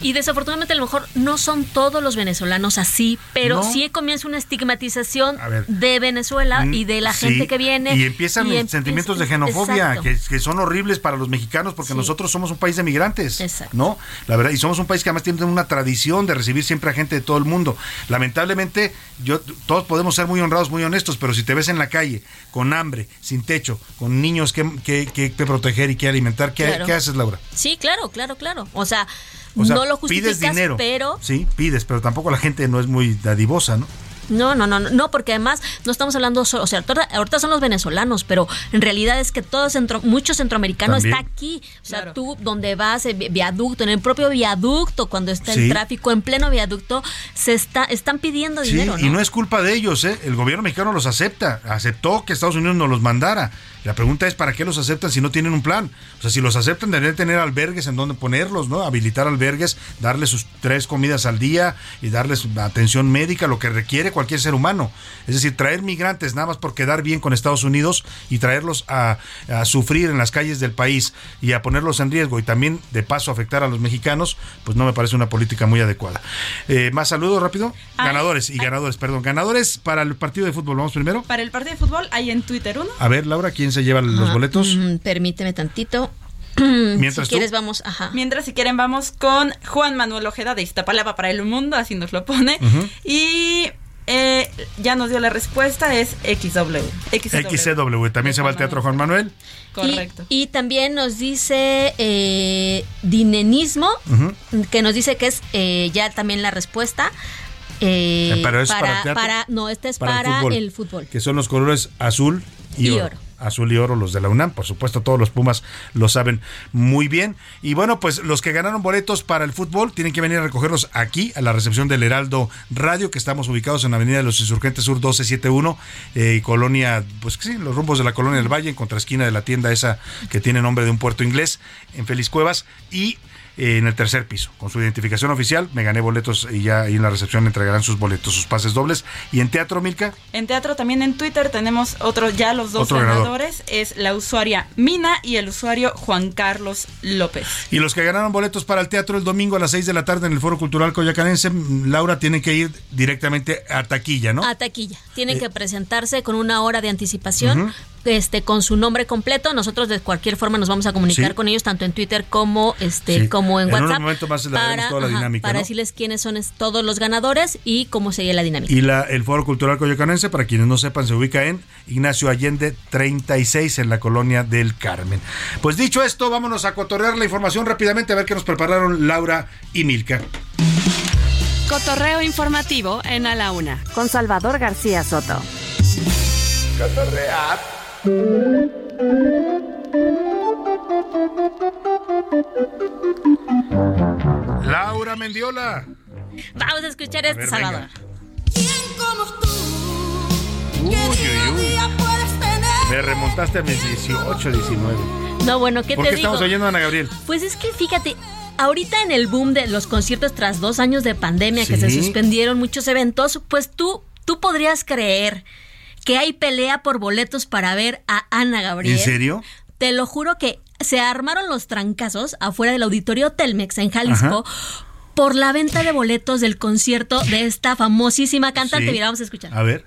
Speaker 24: Y desafortunadamente a lo mejor no son todos los venezolanos así, pero
Speaker 4: No.
Speaker 24: sí comienza una estigmatización
Speaker 4: ver.
Speaker 24: de Venezuela y de la
Speaker 4: Sí,
Speaker 24: gente que viene.
Speaker 4: Y empiezan
Speaker 24: y em-
Speaker 4: sentimientos de xenofobia que, que son horribles para los mexicanos porque
Speaker 24: Sí.
Speaker 4: nosotros somos un país de migrantes.
Speaker 24: Exacto.
Speaker 4: ¿No? La verdad, y somos un país que además tiene una tradición de recibir siempre a gente de todo el mundo. Lamentablemente, yo todos podemos ser muy honrados, muy honestos, pero si te ves en la calle con hambre, sin techo, con niños que, que, que- que proteger y que alimentar, ¿qué,
Speaker 24: Claro.
Speaker 4: qué haces, Laura?
Speaker 24: Sí, claro, claro, claro. O sea,
Speaker 4: O sea,
Speaker 24: no lo justificas,
Speaker 4: pides dinero.
Speaker 24: pero
Speaker 4: Sí, pides, pero tampoco la gente no es muy dadivosa, ¿no?
Speaker 24: No, no, no, no, porque además no estamos hablando solo, o sea, ahorita, ahorita son los venezolanos, pero en realidad es que todo centro, mucho centroamericano
Speaker 4: También.
Speaker 24: está aquí. O sea, tú donde vas, eh, vi- viaducto, en el propio viaducto, cuando está
Speaker 4: Sí.
Speaker 24: el tráfico, en pleno viaducto, se está, están pidiendo
Speaker 4: Sí,
Speaker 24: dinero,
Speaker 4: y no es culpa de ellos, ¿eh? El gobierno mexicano los acepta, aceptó que Estados Unidos nos los mandara. La pregunta es, ¿para qué los aceptan si no tienen un plan? O sea, si los aceptan, deberían tener albergues en donde ponerlos, ¿no? Habilitar albergues, darles sus tres comidas al día y darles atención médica, lo que requiere cualquier ser humano. Es decir, traer migrantes nada más por quedar bien con Estados Unidos y traerlos a, a sufrir en las calles del país y a ponerlos en riesgo y también de paso afectar a los mexicanos, pues no me parece una política muy adecuada. Eh, más saludos rápido. Ganadores y ganadores, perdón. Ganadores para el partido de fútbol. Vamos primero.
Speaker 14: Para el partido de fútbol hay en Twitter uno.
Speaker 4: A ver, Laura, ¿quién se lleva los boletos?
Speaker 24: mm, permíteme tantito. <clears throat>
Speaker 4: Mientras
Speaker 24: si
Speaker 4: tú-
Speaker 24: quieres, vamos, ajá.
Speaker 14: Mientras, si quieren, vamos con Juan Manuel Ojeda de Iztapalapa para el mundo, así nos lo pone. Y eh, ya nos dio la respuesta, es XW. XW.
Speaker 4: También se va al Teatro Juan Manuel.
Speaker 14: Correcto.
Speaker 24: Y, y también nos dice eh, dinenismo, que nos dice que es eh, ya también la respuesta.
Speaker 4: pero es para el teatro.
Speaker 24: no, este es
Speaker 4: Para
Speaker 24: para,
Speaker 4: el fútbol.
Speaker 24: el fútbol.
Speaker 4: Que son los colores azul y,
Speaker 24: Y
Speaker 4: oro.
Speaker 24: oro.
Speaker 4: Azul y oro los de la UNAM, por supuesto, todos los Pumas lo saben muy bien. Y bueno, pues los que ganaron boletos para el fútbol tienen que venir a recogerlos aquí, a la recepción del Heraldo Radio, que estamos ubicados en la Avenida de los Insurgentes Sur 1271, eh, Colonia, pues sí, los rumbos de la Colonia del Valle, en contraesquina de la tienda esa que tiene nombre de un puerto inglés, en Feliz Cuevas. Y en el tercer piso. Con su identificación oficial, me gané boletos y ya ahí en la recepción entregarán sus boletos, sus pases dobles. ¿Y en teatro, Milka?
Speaker 14: En teatro también en Twitter tenemos otro, ya los dos
Speaker 4: Otro ganador.
Speaker 14: ganadores. Es la usuaria Mina y el usuario Juan Carlos López.
Speaker 4: Y los que ganaron boletos para el teatro el domingo a las 6 de la tarde en el Foro Cultural Coyacanense, Laura, tienen que ir directamente a taquilla, ¿no?
Speaker 24: A taquilla. Tienen
Speaker 4: Eh.
Speaker 24: que presentarse con una hora de anticipación. Este, con su nombre completo, nosotros de cualquier forma nos vamos a comunicar
Speaker 4: Sí.
Speaker 24: con ellos tanto en Twitter como este
Speaker 4: Sí.
Speaker 24: como en,
Speaker 4: En un
Speaker 24: WhatsApp
Speaker 4: momento más toda la dinámica,
Speaker 24: para
Speaker 4: ¿no?
Speaker 24: decirles quiénes son todos los ganadores y cómo sería la dinámica.
Speaker 4: Y la, el Foro Cultural Coyocanense, para quienes no sepan, se ubica en Ignacio Allende 36 en la colonia del Carmen. Pues dicho esto, vámonos a cotorrear la información rápidamente a ver qué nos prepararon Laura y Milka.
Speaker 5: Cotorreo informativo en A la Una con Salvador García Soto.
Speaker 4: Laura Mendiola.
Speaker 24: Vamos a escuchar este
Speaker 4: ver,
Speaker 24: Salvador.
Speaker 4: Uy, uy, uy. Me remontaste a mis 18, 19.
Speaker 24: No, bueno, ¿qué
Speaker 4: ¿Por
Speaker 24: te
Speaker 4: qué
Speaker 24: digo?
Speaker 4: estamos oyendo a Ana Gabriel?
Speaker 24: Pues es que fíjate, ahorita en el boom de los conciertos tras dos años de pandemia que se suspendieron muchos eventos, pues tú, tú podrías creer que hay pelea por boletos para ver a Ana Gabriel.
Speaker 4: ¿En serio?
Speaker 24: Te lo juro que se armaron los trancazos afuera del auditorio Telmex en Jalisco. Por la venta de boletos del concierto de esta famosísima cantante.
Speaker 4: Sí.
Speaker 24: Mira, vamos a escuchar.
Speaker 4: A ver.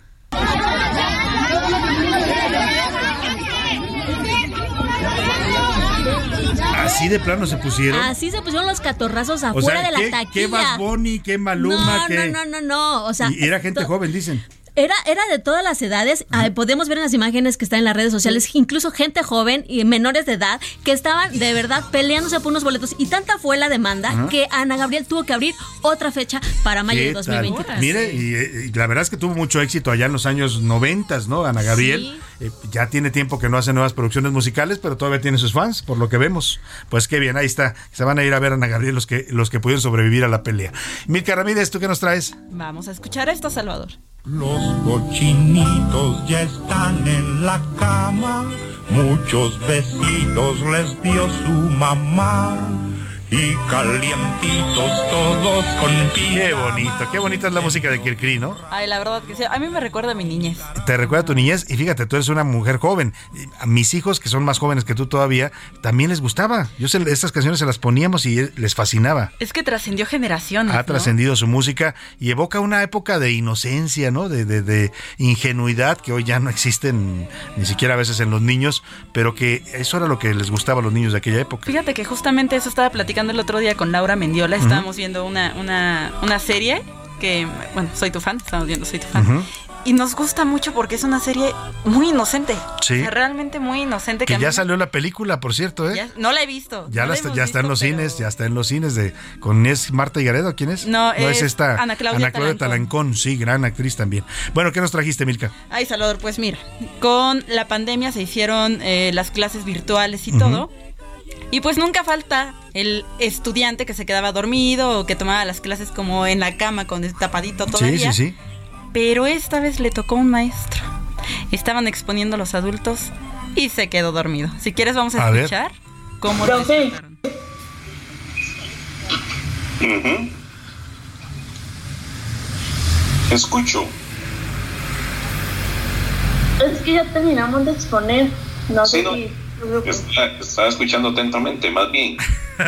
Speaker 4: Así de plano se pusieron.
Speaker 24: Así se pusieron los catorrazos
Speaker 4: o
Speaker 24: afuera
Speaker 4: sea,
Speaker 24: de la
Speaker 4: ¿qué,
Speaker 24: taquilla.
Speaker 4: qué Bad Bunny, qué Maluma,
Speaker 24: no,
Speaker 4: qué...
Speaker 24: no, no, no, no. O sea,
Speaker 4: y era gente joven, dicen.
Speaker 24: Era, era de todas las edades. Ah, podemos ver en las imágenes que están en las redes sociales, incluso gente joven y menores de edad que estaban de verdad peleándose por unos boletos. Y tanta fue la demanda
Speaker 4: Ajá.
Speaker 24: que Ana Gabriel tuvo que abrir otra fecha para mayo de
Speaker 4: ¿Qué tal?
Speaker 24: 2023.
Speaker 4: Mire, y, eh, y la verdad es que tuvo mucho éxito allá en los años 90, ¿no? Ana Gabriel. Eh, ya tiene tiempo que no hace nuevas producciones musicales, pero todavía tiene sus fans, por lo que vemos. Pues qué bien, ahí está. Se van a ir a ver a Ana Gabriel los que, los que pudieron sobrevivir a la pelea. Milka Ramírez, ¿tú qué nos traes?
Speaker 14: Vamos a escuchar esto, Salvador.
Speaker 25: Los cochinitos ya están en la cama, muchos besitos les dio su mamá y calientitos todos con
Speaker 4: Qué bonito, qué bonita es la música de Kirkri, ¿no?
Speaker 14: Ay, la verdad que sí. A mí me recuerda a mi niñez.
Speaker 4: Te recuerda a tu niñez y fíjate, tú eres una mujer joven. A mis hijos, que son más jóvenes que tú todavía, también les gustaba. Yo se- estas canciones se las poníamos y les fascinaba.
Speaker 14: Es que trascendió generaciones.
Speaker 4: Ha
Speaker 14: ¿no?
Speaker 4: trascendido su música y evoca una época de inocencia, ¿no? De, de- de ingenuidad que hoy ya no existen ni siquiera a veces en los niños, pero que eso era lo que les gustaba a los niños de aquella época.
Speaker 14: Fíjate que justamente eso estaba platicando el otro día con Laura Mendiola. Estábamos viendo una, una, una serie que, bueno, soy tu fan, estamos viendo Soy tu fan. Y nos gusta mucho porque es una serie muy inocente.
Speaker 4: Sí.
Speaker 14: O sea, realmente muy inocente.
Speaker 4: Que ya salió la película, por cierto, ¿eh?
Speaker 14: ya- no la he visto.
Speaker 4: Ya,
Speaker 14: no
Speaker 4: la está, ya está en los
Speaker 14: pero-
Speaker 4: cines, ya está en los cines de con es Marta Higaredo, ¿quién es?
Speaker 14: No, es
Speaker 4: esta
Speaker 14: Ana Claudia
Speaker 4: Talancón.
Speaker 14: Talancón.
Speaker 4: sí, gran actriz también. Bueno, ¿qué nos trajiste, Milka?
Speaker 14: Ay, Salvador, pues mira, con la pandemia se hicieron eh, las clases virtuales y todo. Y pues nunca falta el estudiante que se quedaba dormido o que tomaba las clases como en la cama con el tapadito todavía.
Speaker 4: Sí, sí, sí.
Speaker 14: Pero esta vez le tocó un maestro. Estaban exponiendo a los adultos y se quedó dormido. Si quieres vamos a,
Speaker 25: A ver.
Speaker 14: escuchar cómo despertaron.
Speaker 25: Ujú. Escucho.
Speaker 26: Es que ya terminamos de exponer. No
Speaker 25: Sí,
Speaker 26: sé
Speaker 25: no.
Speaker 26: si.
Speaker 25: Estaba escuchando atentamente, más bien.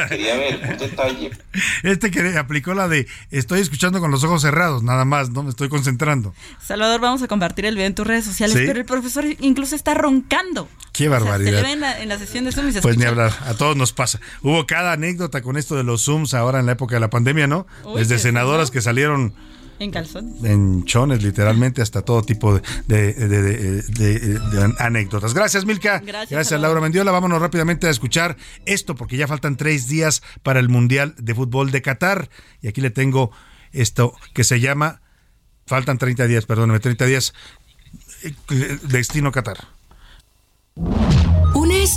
Speaker 25: Quería ver un detalle. <laughs>
Speaker 4: Este que aplicó la de estoy escuchando con los ojos cerrados, nada más, no me estoy concentrando.
Speaker 14: Salvador, vamos a compartir el video en tus redes sociales,
Speaker 4: Sí.
Speaker 14: pero el profesor incluso está roncando.
Speaker 4: Qué
Speaker 14: O sea, se
Speaker 4: barbaridad.
Speaker 14: le ve en la, en la sesión de Zoom y se
Speaker 4: Pues ni hablar, a todos nos pasa. Hubo cada anécdota con esto de los Zooms ahora en la época de la pandemia, ¿no?
Speaker 14: Uy,
Speaker 4: Desde senadoras que salieron
Speaker 14: En calzón.
Speaker 4: en chones, literalmente, hasta todo tipo de, de- de- de- de- de anécdotas. Gracias, Milka.
Speaker 14: Gracias,
Speaker 4: Gracias, Laura Mendiola. Vámonos rápidamente a escuchar esto, porque ya faltan tres días para el Mundial de Fútbol de Qatar. Y aquí le tengo esto que se llama. Faltan 30 días, perdóneme, 30 días. eh, Destino Qatar.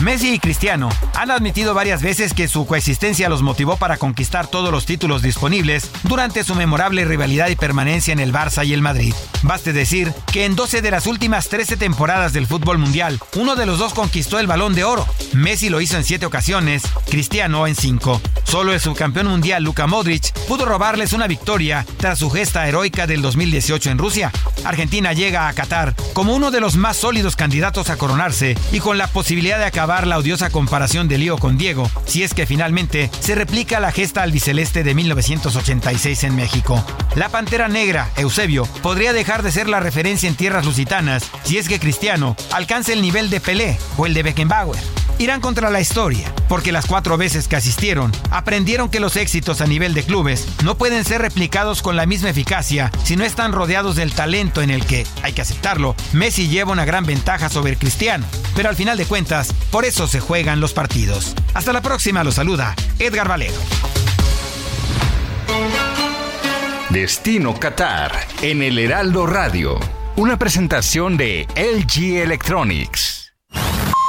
Speaker 27: Messi y Cristiano han admitido varias veces que su coexistencia los motivó para conquistar todos los títulos disponibles durante su memorable rivalidad y permanencia en el Barça y el Madrid. Baste decir que en 12 de las últimas 13 temporadas del fútbol mundial, uno de los dos conquistó el balón de oro. Messi lo hizo en 7 ocasiones, Cristiano en 5. Solo el subcampeón mundial Luka Modric pudo robarles una victoria tras su gesta heroica del 2018 en Rusia. Argentina llega a Qatar como uno de los más sólidos candidatos a coronarse y con la posibilidad de acabar la odiosa comparación de Lío con Diego, si es que finalmente se replica la gesta albiceleste de 1986 en México. La Pantera Negra, Eusebio, podría dejar de ser la referencia en tierras lusitanas si es que Cristiano alcanza el nivel de Pelé o el de Beckenbauer irán contra la historia, porque las cuatro veces que asistieron aprendieron que los éxitos a nivel de clubes no pueden ser replicados con la misma eficacia si no están rodeados del talento en el que, hay que aceptarlo, Messi lleva una gran ventaja sobre Cristiano. Pero al final de cuentas, por eso se juegan los partidos. Hasta la próxima, lo saluda Edgar Valero.
Speaker 28: Destino Qatar en el Heraldo Radio. Una presentación de LG Electronics.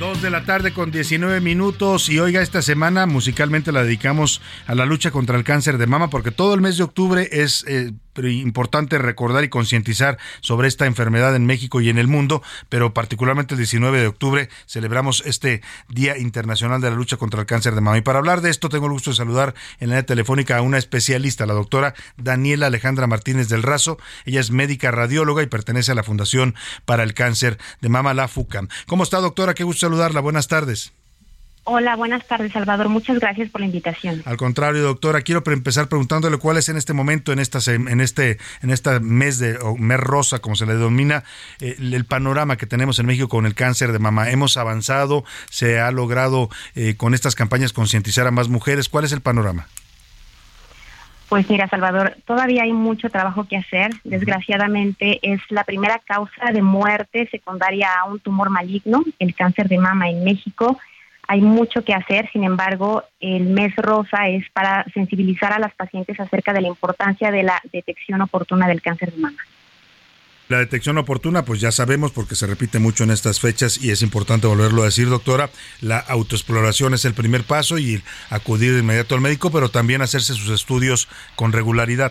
Speaker 4: Dos de la tarde con 19 minutos y oiga, esta semana musicalmente la dedicamos a la lucha contra el cáncer de mama porque todo el mes de octubre es eh, importante recordar y concientizar sobre esta enfermedad en México y en el mundo, pero particularmente el 19 de octubre celebramos este Día Internacional de la Lucha contra el Cáncer de Mama. Y para hablar de esto tengo el gusto de saludar en la telefónica a una especialista, la doctora Daniela Alejandra Martínez del Razo. Ella es médica radióloga y pertenece a la Fundación para el Cáncer de Mama, la FUCAM. ¿Cómo está, doctora? Qué gusto saludarla. Buenas tardes.
Speaker 29: Hola, buenas tardes, Salvador. Muchas gracias por la invitación.
Speaker 4: Al contrario, doctora, quiero empezar preguntándole cuál es en este momento, en esta, en este, en este mes de mes rosa, como se le denomina, eh, el panorama que tenemos en México con el cáncer de mama. Hemos avanzado, se ha logrado eh, con estas campañas concientizar a más mujeres. ¿Cuál es el panorama?
Speaker 29: Pues mira, Salvador, todavía hay mucho trabajo que hacer. Desgraciadamente es la primera causa de muerte secundaria a un tumor maligno, el cáncer de mama en México hay mucho que hacer, sin embargo, el mes rosa es para sensibilizar a las pacientes acerca de la importancia de la detección oportuna del cáncer de mama.
Speaker 4: La detección oportuna, pues ya sabemos porque se repite mucho en estas fechas y es importante volverlo a decir, doctora, la autoexploración es el primer paso y acudir de inmediato al médico, pero también hacerse sus estudios con regularidad.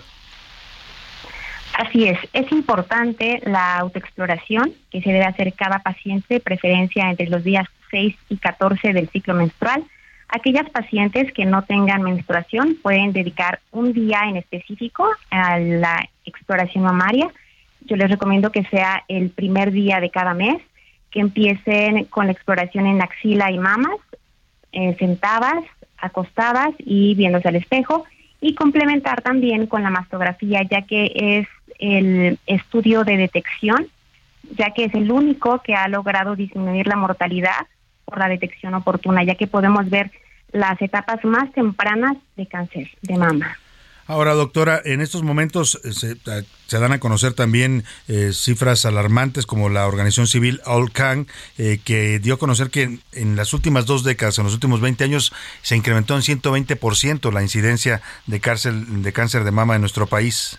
Speaker 29: Así es, es importante la autoexploración que se debe hacer cada paciente, de preferencia entre los días 6 y 14 del ciclo menstrual. Aquellas pacientes que no tengan menstruación pueden dedicar un día en específico a la exploración mamaria. Yo les recomiendo que sea el primer día de cada mes, que empiecen con la exploración en axila y mamas, eh, sentadas, acostadas y viéndose al espejo, y complementar también con la mastografía, ya que es el estudio de detección, ya que es el único que ha logrado disminuir la mortalidad por la detección oportuna, ya que podemos ver las etapas más tempranas de cáncer de mama.
Speaker 4: Ahora, doctora, en estos momentos eh, se, dan a conocer también eh, cifras alarmantes como la organización civil All eh, que dio a conocer que en, las últimas dos décadas, en los últimos 20 años, se incrementó en 120% la incidencia de cáncer, de cáncer de mama en nuestro país.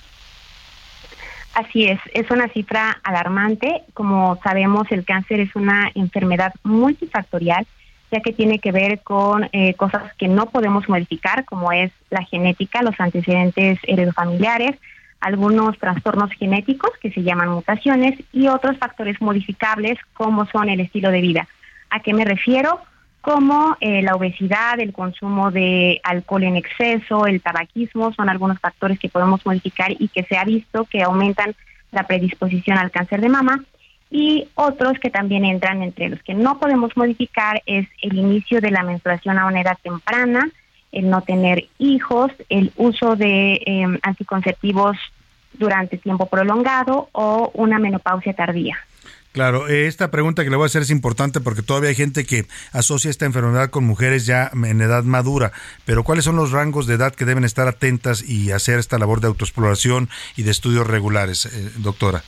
Speaker 29: Así es, es una cifra alarmante. Como sabemos, el cáncer es una enfermedad multifactorial, ya que tiene que ver con eh, cosas que no podemos modificar, como es la genética, los antecedentes heredofamiliares, algunos trastornos genéticos que se llaman mutaciones y otros factores modificables como son el estilo de vida. ¿A qué me refiero? como eh, la obesidad, el consumo de alcohol en exceso, el tabaquismo, son algunos factores que podemos modificar y que se ha visto que aumentan la predisposición al cáncer de mama. Y otros que también entran entre los que no podemos modificar es el inicio de la menstruación a una edad temprana, el no tener hijos, el uso de em, anticonceptivos durante tiempo prolongado o una menopausia tardía.
Speaker 4: Claro, eh, esta pregunta que le voy a hacer es importante porque todavía hay gente que asocia esta enfermedad con mujeres ya en edad madura, pero ¿cuáles son los rangos de edad que deben estar atentas y hacer esta labor de autoexploración y de estudios regulares, eh, doctora?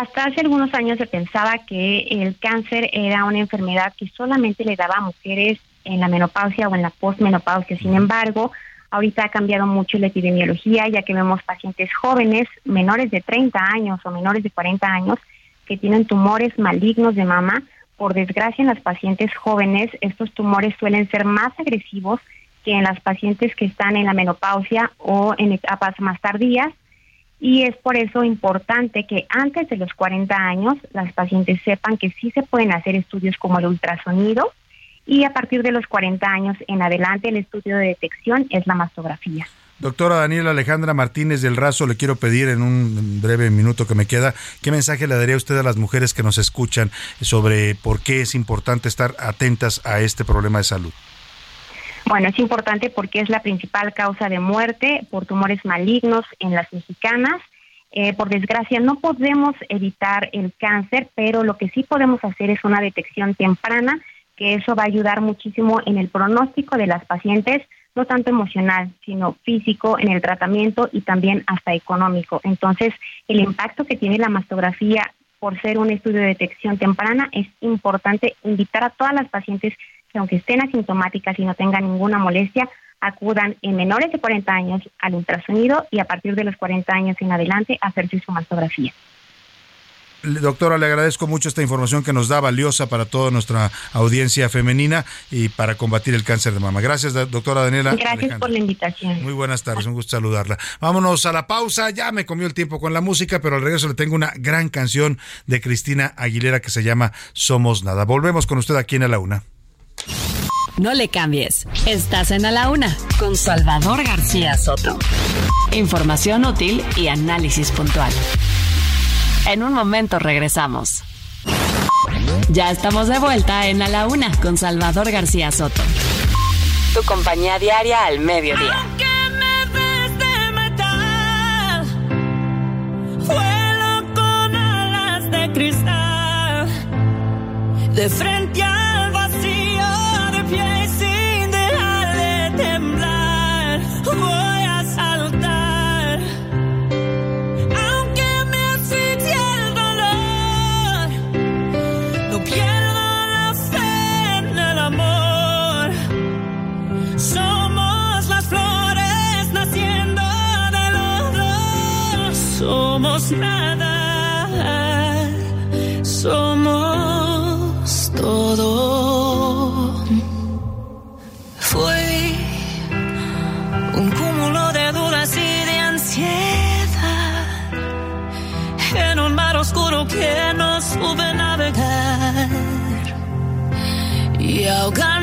Speaker 29: Hasta hace algunos años se pensaba que el cáncer era una enfermedad que solamente le daba a mujeres en la menopausia o en la postmenopausia. Sin embargo, ahorita ha cambiado mucho la epidemiología, ya que vemos pacientes jóvenes, menores de 30 años o menores de 40 años, que tienen tumores malignos de mama. Por desgracia, en las pacientes jóvenes, estos tumores suelen ser más agresivos que en las pacientes que están en la menopausia o en etapas más tardías. Y es por eso importante que antes de los 40 años las pacientes sepan que sí se pueden hacer estudios como el ultrasonido, y a partir de los 40 años en adelante el estudio de detección es la mastografía.
Speaker 4: Doctora Daniela Alejandra Martínez del Razo, le quiero pedir en un breve minuto que me queda, ¿qué mensaje le daría usted a las mujeres que nos escuchan sobre por qué es importante estar atentas a este problema de salud?
Speaker 29: Bueno, es importante porque es la principal causa de muerte por tumores malignos en las mexicanas. Eh, por desgracia, no podemos evitar el cáncer, pero lo que sí podemos hacer es una detección temprana que eso va a ayudar muchísimo en el pronóstico de las pacientes, no tanto emocional, sino físico, en el tratamiento y también hasta económico. Entonces, el impacto que tiene la mastografía por ser un estudio de detección temprana, es importante invitar a todas las pacientes que aunque estén asintomáticas y no tengan ninguna molestia, acudan en menores de 40 años al ultrasonido y a partir de los 40 años en adelante a hacerse su mastografía.
Speaker 4: Doctora, le agradezco mucho esta información que nos da valiosa para toda nuestra audiencia femenina y para combatir el cáncer de mama. Gracias, doctora Daniela.
Speaker 29: Gracias por la invitación.
Speaker 4: Muy buenas tardes, un gusto saludarla. Vámonos a la pausa, ya me comió el tiempo con la música, pero al regreso le tengo una gran canción de Cristina Aguilera que se llama Somos Nada. Volvemos con usted aquí en A la Una.
Speaker 5: No le cambies. Estás en A la Una con Salvador García Soto. Información útil y análisis puntual. En un momento regresamos. Ya estamos de vuelta en A la Una con Salvador García Soto. Tu compañía diaria al mediodía.
Speaker 11: Vuelo con alas de cristal, de frente Somos nada. Somos todo. Fue un cúmulo de dudas y de ansiedad en un mar oscuro que no supe navegar y ahogándome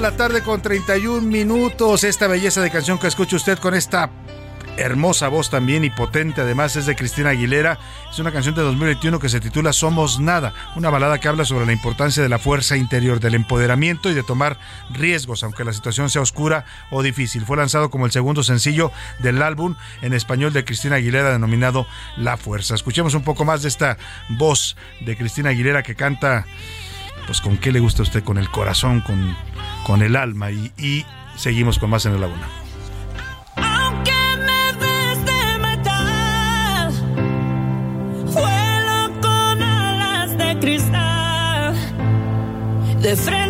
Speaker 4: la tarde con 31 minutos. Esta belleza de canción que escucha usted con esta hermosa voz también y potente además es de Cristina Aguilera. Es una canción de 2021 que se titula Somos Nada, una balada que habla sobre la importancia de la fuerza interior, del empoderamiento y de tomar riesgos, aunque la situación sea oscura o difícil. Fue lanzado como el segundo sencillo del álbum en español de Cristina Aguilera denominado La Fuerza. Escuchemos un poco más de esta voz de Cristina Aguilera que canta, pues con qué le gusta a usted, con el corazón, con, con el alma y, seguimos con más en el laguna.
Speaker 11: De frente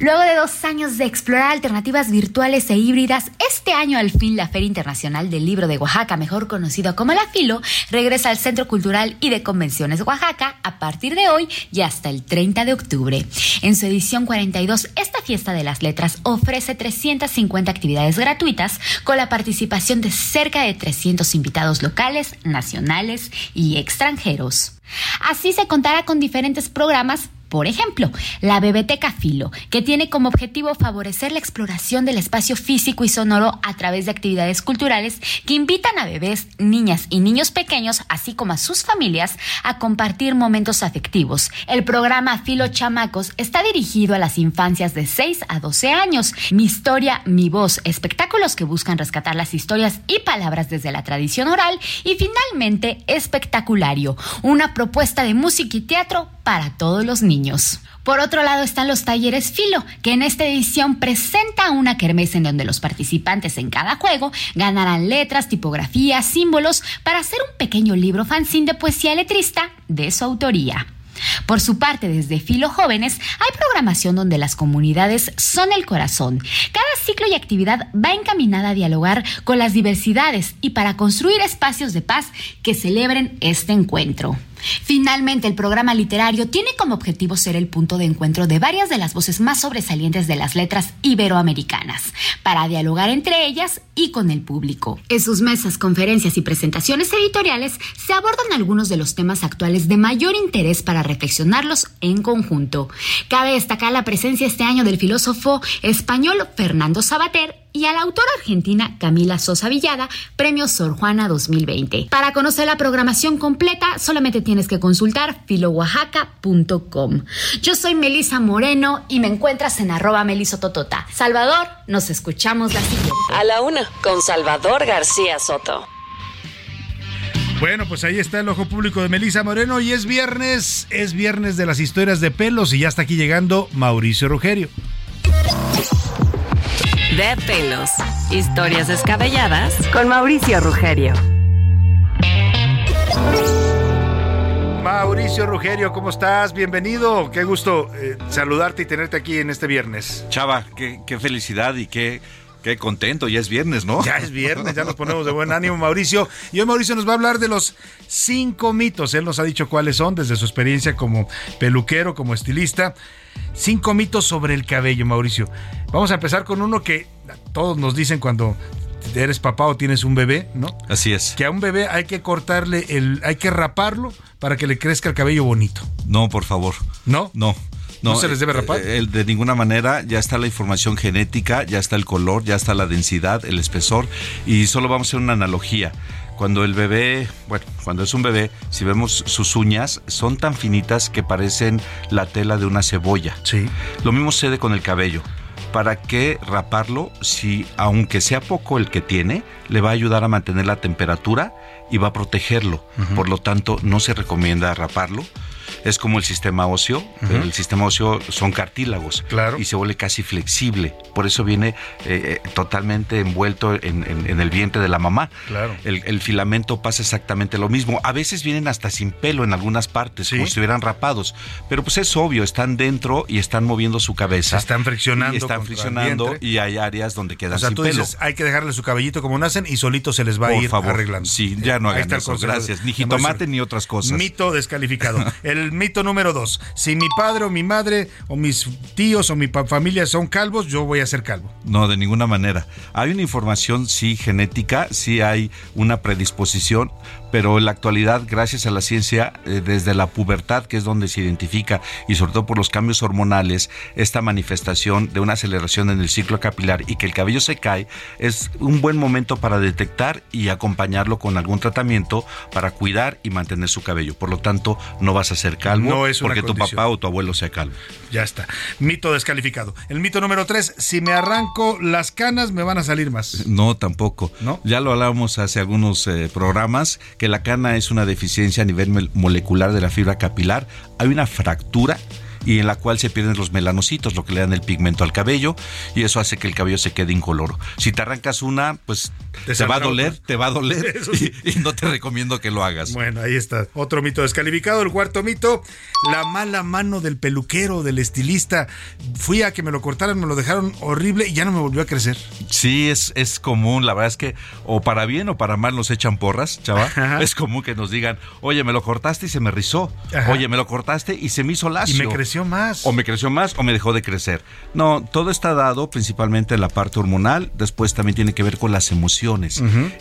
Speaker 30: Luego de dos años de explorar alternativas virtuales e híbridas, este año al fin la Feria Internacional del Libro de Oaxaca, mejor conocido como la FILO, regresa al Centro Cultural y de Convenciones Oaxaca a partir de hoy y hasta el 30 de octubre. En su edición 42, esta fiesta de las letras ofrece 350 actividades gratuitas con la participación de cerca de 300 invitados locales, nacionales y extranjeros. Así se contará con diferentes programas por ejemplo, la Bebeteca Filo, que tiene como objetivo favorecer la exploración del espacio físico y sonoro a través de actividades culturales que invitan a bebés, niñas y niños pequeños, así como a sus familias, a compartir momentos afectivos. El programa Filo Chamacos está dirigido a las infancias de 6 a 12 años. Mi historia, mi voz, espectáculos que buscan rescatar las historias y palabras desde la tradición oral y finalmente Espectaculario, una propuesta de música y teatro para todos los niños. Por otro lado están los talleres Filo, que en esta edición presenta una kermés en donde los participantes en cada juego ganarán letras, tipografías, símbolos para hacer un pequeño libro fanzine de poesía letrista de su autoría. Por su parte, desde Filo Jóvenes hay programación donde las comunidades son el corazón. Cada ciclo y actividad va encaminada a dialogar con las diversidades y para construir espacios de paz que celebren este encuentro. Finalmente, el programa literario tiene como objetivo ser el punto de encuentro de varias de las voces más sobresalientes de las letras iberoamericanas, para dialogar entre ellas y con el público. En sus mesas, conferencias y presentaciones editoriales se abordan algunos de los temas actuales de mayor interés para reflexionarlos en conjunto. Cabe destacar la presencia este año del filósofo español Fernando Sabater y a la autora argentina Camila Sosa Villada, Premio Sor Juana 2020. Para conocer la programación completa, solamente tienes que consultar filooaxaca.com. Yo soy Melisa Moreno y me encuentras en arroba melisototota. Salvador, nos escuchamos la siguiente.
Speaker 5: A la una, con Salvador García Soto.
Speaker 4: Bueno, pues ahí está el ojo público de Melisa Moreno y es viernes, es viernes de las historias de pelos y ya está aquí llegando Mauricio Rugerio.
Speaker 5: De pelos, historias descabelladas con Mauricio Rugerio.
Speaker 4: Mauricio Rugerio, ¿cómo estás? Bienvenido. Qué gusto eh, saludarte y tenerte aquí en este viernes.
Speaker 31: Chava, qué, qué felicidad y qué, Qué contento, ya es viernes, ¿no?
Speaker 4: Ya es viernes, ya nos <laughs> ponemos de buen ánimo, Mauricio. Y hoy Mauricio nos va a hablar de los cinco mitos. Él nos ha dicho cuáles son desde su experiencia como peluquero, como estilista. Cinco mitos sobre el cabello, Mauricio. Vamos a empezar con uno que todos nos dicen cuando eres papá o tienes un bebé, ¿no?
Speaker 31: Así es.
Speaker 4: Que a un bebé hay que cortarle el, hay que raparlo para que le crezca el cabello bonito.
Speaker 31: No, por favor.
Speaker 4: ¿No?
Speaker 31: No.
Speaker 4: ¿No, se les debe rapar?
Speaker 31: Eh, de ninguna manera, ya está la información genética, ya está el color, ya está la densidad, el espesor, y solo vamos a hacer una analogía. Cuando el bebé, bueno, cuando es un bebé, si vemos sus uñas, son tan finitas que parecen la tela de una cebolla.
Speaker 4: Sí.
Speaker 31: Lo mismo sucede con el cabello. ¿Para qué raparlo si, aunque sea poco el que tiene, le va a ayudar a mantener la temperatura y va a protegerlo? Por lo tanto, no se recomienda raparlo es como el sistema óseo. El sistema óseo son cartílagos
Speaker 4: Claro.
Speaker 31: y se vuelve casi flexible. Por eso viene eh, eh, totalmente envuelto en, en- en el vientre de la mamá.
Speaker 4: Claro.
Speaker 31: El, el filamento pasa exactamente lo mismo. A veces vienen hasta sin pelo en algunas partes, como si estuvieran rapados. Pero pues es obvio, están dentro y están moviendo su cabeza.
Speaker 4: Se están friccionando
Speaker 31: Y están friccionando y hay áreas donde quedan
Speaker 4: O sea,
Speaker 31: sin
Speaker 4: tú
Speaker 31: pelo.
Speaker 4: dices, hay que dejarle su cabellito como nacen y solito se les va a
Speaker 31: Por
Speaker 4: ir
Speaker 31: favor,
Speaker 4: arreglando.
Speaker 31: sí, ya no hagan eso, gracias. Ni jitomate ni otras cosas.
Speaker 4: Mito descalificado. el <laughs> mito número dos. Si mi padre o mi madre o mis tíos o mi familia son calvos, yo voy a ser calvo.
Speaker 31: No, de ninguna manera. Hay una información, sí, genética, sí hay una predisposición, pero en la actualidad, gracias a la ciencia, eh, desde la pubertad, que es donde se identifica, y sobre todo por los cambios hormonales, esta manifestación de una aceleración en el ciclo capilar y que el cabello se cae, es un buen momento para detectar y acompañarlo con algún tratamiento para cuidar y mantener su cabello. Por lo tanto, no vas a ser calvo
Speaker 4: No es
Speaker 31: porque tu papá o tu abuelo sea calvo.
Speaker 4: Ya está. Mito descalificado. El mito número tres, si me arranco las canas me van a salir más.
Speaker 31: No, tampoco.
Speaker 4: ¿No?
Speaker 31: Ya lo hablábamos hace algunos eh, programas, que la cana es una deficiencia a nivel molecular de la fibra capilar. Hay una fractura y en la cual se pierden los melanocitos, lo que le dan el pigmento al cabello, y eso hace que el cabello se quede incoloro. Si te arrancas una, pues
Speaker 4: Te
Speaker 31: te, va a doler,
Speaker 4: otra.
Speaker 31: te va a doler, <laughs>
Speaker 4: sí.
Speaker 31: y, y no te recomiendo que lo hagas.
Speaker 4: Bueno, ahí está. Otro mito descalificado. El cuarto mito, la mala mano del peluquero, del estilista. Fui a que me lo cortaran, me lo dejaron horrible y ya no me volvió a crecer.
Speaker 31: Sí, es, es común, la verdad es que o para bien o para mal nos echan porras, chava.
Speaker 4: Ajá.
Speaker 31: Es común que nos digan, oye, me lo cortaste y se me rizó.
Speaker 4: Ajá.
Speaker 31: Oye, me lo cortaste y se me hizo lacio.
Speaker 4: Y me creció más.
Speaker 31: O me creció más o me dejó de crecer. No, todo está dado principalmente en la parte hormonal, después también tiene que ver con las emociones.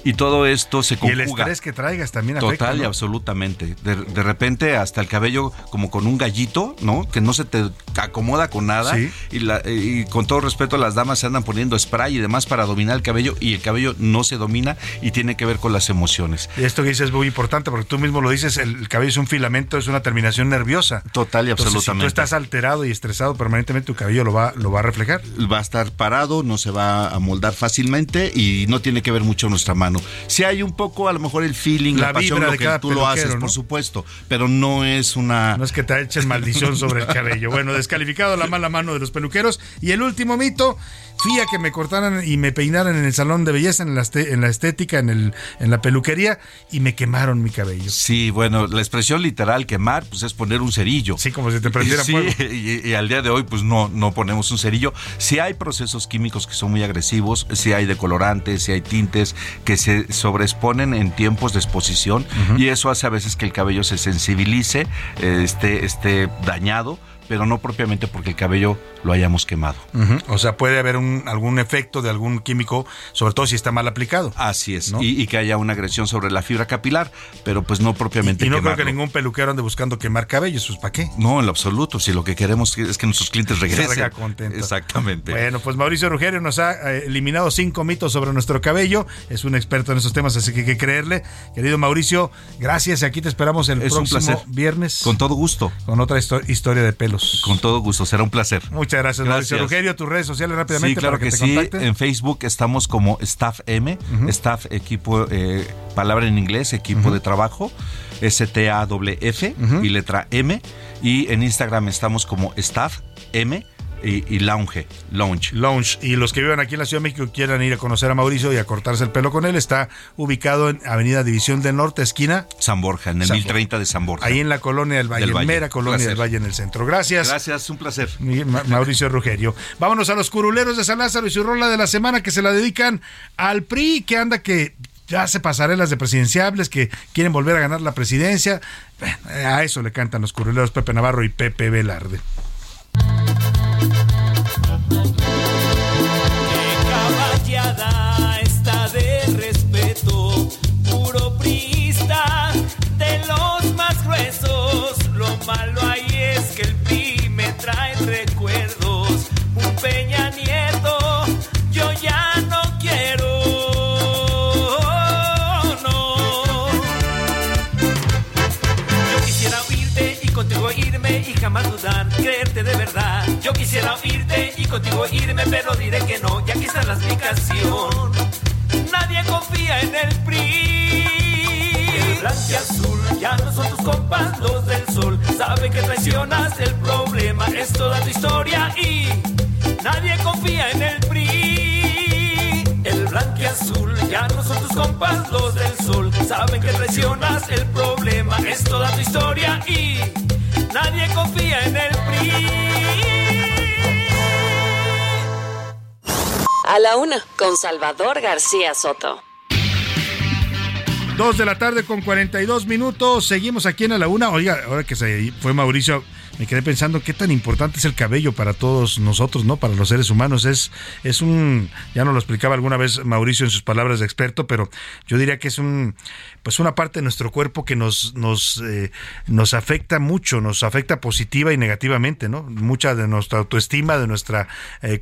Speaker 31: Y todo esto se
Speaker 4: Y
Speaker 31: conjuga.
Speaker 4: el estrés que traigas también afecta.
Speaker 31: Total y absolutamente. De, de repente hasta el cabello como con un gallito, ¿no? Que no se te acomoda con nada.
Speaker 4: Sí.
Speaker 31: Y, la- y con todo respeto, las damas se andan poniendo spray y demás para dominar el cabello y el cabello no se domina y tiene que ver con las emociones.
Speaker 4: Y esto que dices es muy importante porque tú mismo lo dices, el, el cabello es un filamento, es una terminación nerviosa.
Speaker 31: Total y
Speaker 4: Entonces,
Speaker 31: absolutamente.
Speaker 4: Si tú estás alterado y estresado permanentemente, tu cabello lo va, lo va a reflejar.
Speaker 31: va a estar parado, no se va a moldar fácilmente y no tiene que ver mucho nuestra mano. Si hay un poco, a lo mejor el feeling,
Speaker 4: La
Speaker 31: la, pasión,
Speaker 4: vibra
Speaker 31: lo
Speaker 4: de
Speaker 31: que
Speaker 4: cada
Speaker 31: tú lo haces,
Speaker 4: ¿no?
Speaker 31: por supuesto, pero no es una...
Speaker 4: No es que te echen maldición sobre el <laughs> cabello. Bueno, descalificado la mala mano de los peluqueros. Y el último mito, fui a que me cortaran y me peinaran en el salón de belleza, en la, este- en la estética, en, el, en la peluquería, y me quemaron mi cabello.
Speaker 31: Sí, bueno, la expresión literal quemar, pues es poner un cerillo.
Speaker 4: Sí, como si te prendiera
Speaker 31: Sí,
Speaker 4: fuego. <laughs>
Speaker 31: Y, y al día de hoy, pues no, no ponemos un cerillo. Si hay procesos químicos que son muy agresivos, si hay decolorantes, si hay tintes que se sobreexponen en tiempos de exposición, y eso hace a veces que el cabello se sensibilice, eh, esté, esté dañado, pero no propiamente porque el cabello lo hayamos quemado.
Speaker 4: Ujú. O sea, puede haber un, algún efecto de algún químico, sobre todo si está mal aplicado.
Speaker 31: Así es,
Speaker 4: ¿No?
Speaker 31: y, y que haya una agresión sobre la fibra capilar, pero pues no propiamente
Speaker 4: Y no creo que ningún peluquero ande buscando quemar cabellos, pues ¿para qué?
Speaker 31: No, en lo absoluto. Si lo que queremos es que nuestros clientes <laughs> regresen.
Speaker 4: Salga contento.
Speaker 31: Exactamente.
Speaker 4: Bueno, pues Mauricio Rugerio nos ha eh, eliminado cinco mitos sobre nuestro cabello. Es un experto en estos temas, así que hay que creerle. Querido Mauricio, gracias. Aquí te esperamos el
Speaker 31: Es un
Speaker 4: próximo
Speaker 31: placer.
Speaker 4: viernes
Speaker 31: Con todo gusto.
Speaker 4: con otra histo- historia de pelos.
Speaker 31: Con todo gusto. Será un placer.
Speaker 4: Muchas gracias, Mauricio
Speaker 31: Gracias.
Speaker 4: Rugerio. Tus redes sociales rápidamente
Speaker 31: Sí, claro
Speaker 4: que,
Speaker 31: sí.
Speaker 4: contacten.
Speaker 31: En Facebook estamos como Staff M, Staff Equipo, eh, palabra en inglés, equipo de trabajo, S-T-A-W-F y letra M. Y en Instagram estamos como Staff M y, y Lounge. Lounge.
Speaker 4: Lounge. Y los que vivan aquí en la Ciudad de México y quieran ir a conocer a Mauricio y a cortarse el pelo con él, está ubicado en Avenida División del Norte, esquina.
Speaker 31: San Borja, en el
Speaker 4: San
Speaker 31: 1030 de San Borja.
Speaker 4: Ahí en la colonia del Valle,
Speaker 31: Del Valle.
Speaker 4: mera colonia
Speaker 31: Placer.
Speaker 4: del Valle en el centro. Gracias.
Speaker 31: Gracias, un placer.
Speaker 4: Ma- Mauricio Rugerio. Vámonos a los curuleros de San Lázaro y su rola de la semana que se la dedican al PRI, que anda que ya hace pasarelas de presidenciables, que quieren volver a ganar la presidencia. Bueno, a eso le cantan los curuleros Pepe Navarro y Pepe Velarde.
Speaker 22: Malo ahí es que el PRI me trae recuerdos. Un Peña Nieto, yo ya no quiero. No. Yo quisiera oírte y contigo irme y jamás dudar, creerte de verdad. Yo quisiera oírte y contigo irme, pero diré que no, y aquí está la explicación. Nadie confía en el PRI. El blanco y azul ya no son tus compas, los del sol. Saben que traicionas, el problema es toda tu historia y nadie confía en el PRI. El blanco y azul ya no son tus compas, los del sol. Saben que traicionas, el problema es toda tu historia y nadie confía en el PRI.
Speaker 5: A la una, con Salvador García Soto.
Speaker 4: Dos de la tarde con 42 minutos. Seguimos aquí en la Una. Oiga, ahora que se fue Mauricio, me quedé pensando qué tan importante es el cabello para todos nosotros, ¿no? Para los seres humanos. Es, es un, ya nos lo explicaba alguna vez Mauricio en sus palabras de experto, pero yo diría que es un, pues una parte de nuestro cuerpo que nos, nos, eh, nos afecta mucho, nos afecta positiva y negativamente, ¿no? Mucha de nuestra autoestima, de nuestro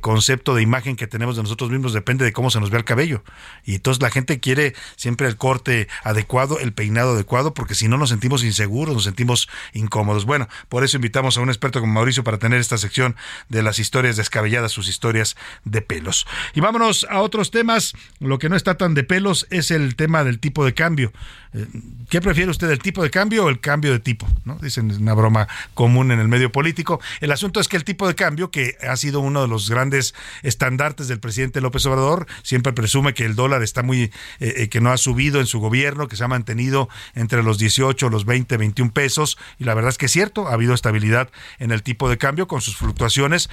Speaker 4: concepto de imagen que tenemos de nosotros mismos depende de cómo se nos ve el cabello. Y entonces la gente quiere siempre el corte adecuado, el peinado adecuado, porque si no nos sentimos inseguros, nos sentimos incómodos. Bueno, por eso invitamos a un experto como Mauricio para tener esta sección de las historias descabelladas, sus historias de pelos. Y vámonos a otros temas. Lo que no está tan de pelos es el tema del tipo de cambio. Eh, ¿Qué prefiere usted, el tipo de cambio o el cambio de tipo? Dicen, una broma común en el medio político. El asunto es que el tipo de cambio, que ha sido uno de los grandes estandartes del presidente López Obrador, siempre presume que el dólar está muy, eh, eh, que no ha subido en su gobierno, que se ha mantenido entre los 18, los 20, 21 pesos, y la verdad es que es cierto, ha habido estabilidad en el tipo de cambio con sus fluctuaciones,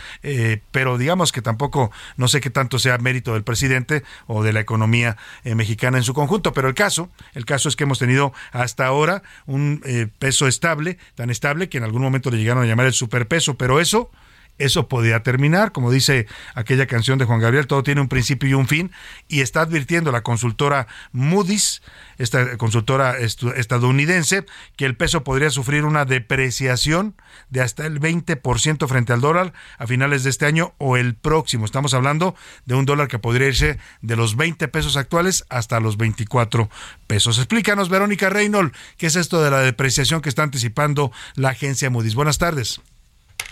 Speaker 4: pero digamos que tampoco, no sé qué tanto sea mérito del presidente o de la economía mexicana en su conjunto, pero el caso, el caso es que hemos tenido hasta ahora un eh, peso estable, tan estable que en algún momento le llegaron a llamar el superpeso, pero eso eso podía terminar, como dice aquella canción de Juan Gabriel, todo tiene un principio y un fin, y está advirtiendo la consultora Moody's, esta consultora estadounidense, que el peso podría sufrir una depreciación de hasta el 20% frente al dólar a finales de este año o el próximo. Estamos hablando de un dólar que podría irse de los 20 pesos actuales hasta los 24 pesos. Explícanos, Verónica Reynolds, qué es esto de la depreciación que está anticipando la agencia Moody's. Buenas tardes.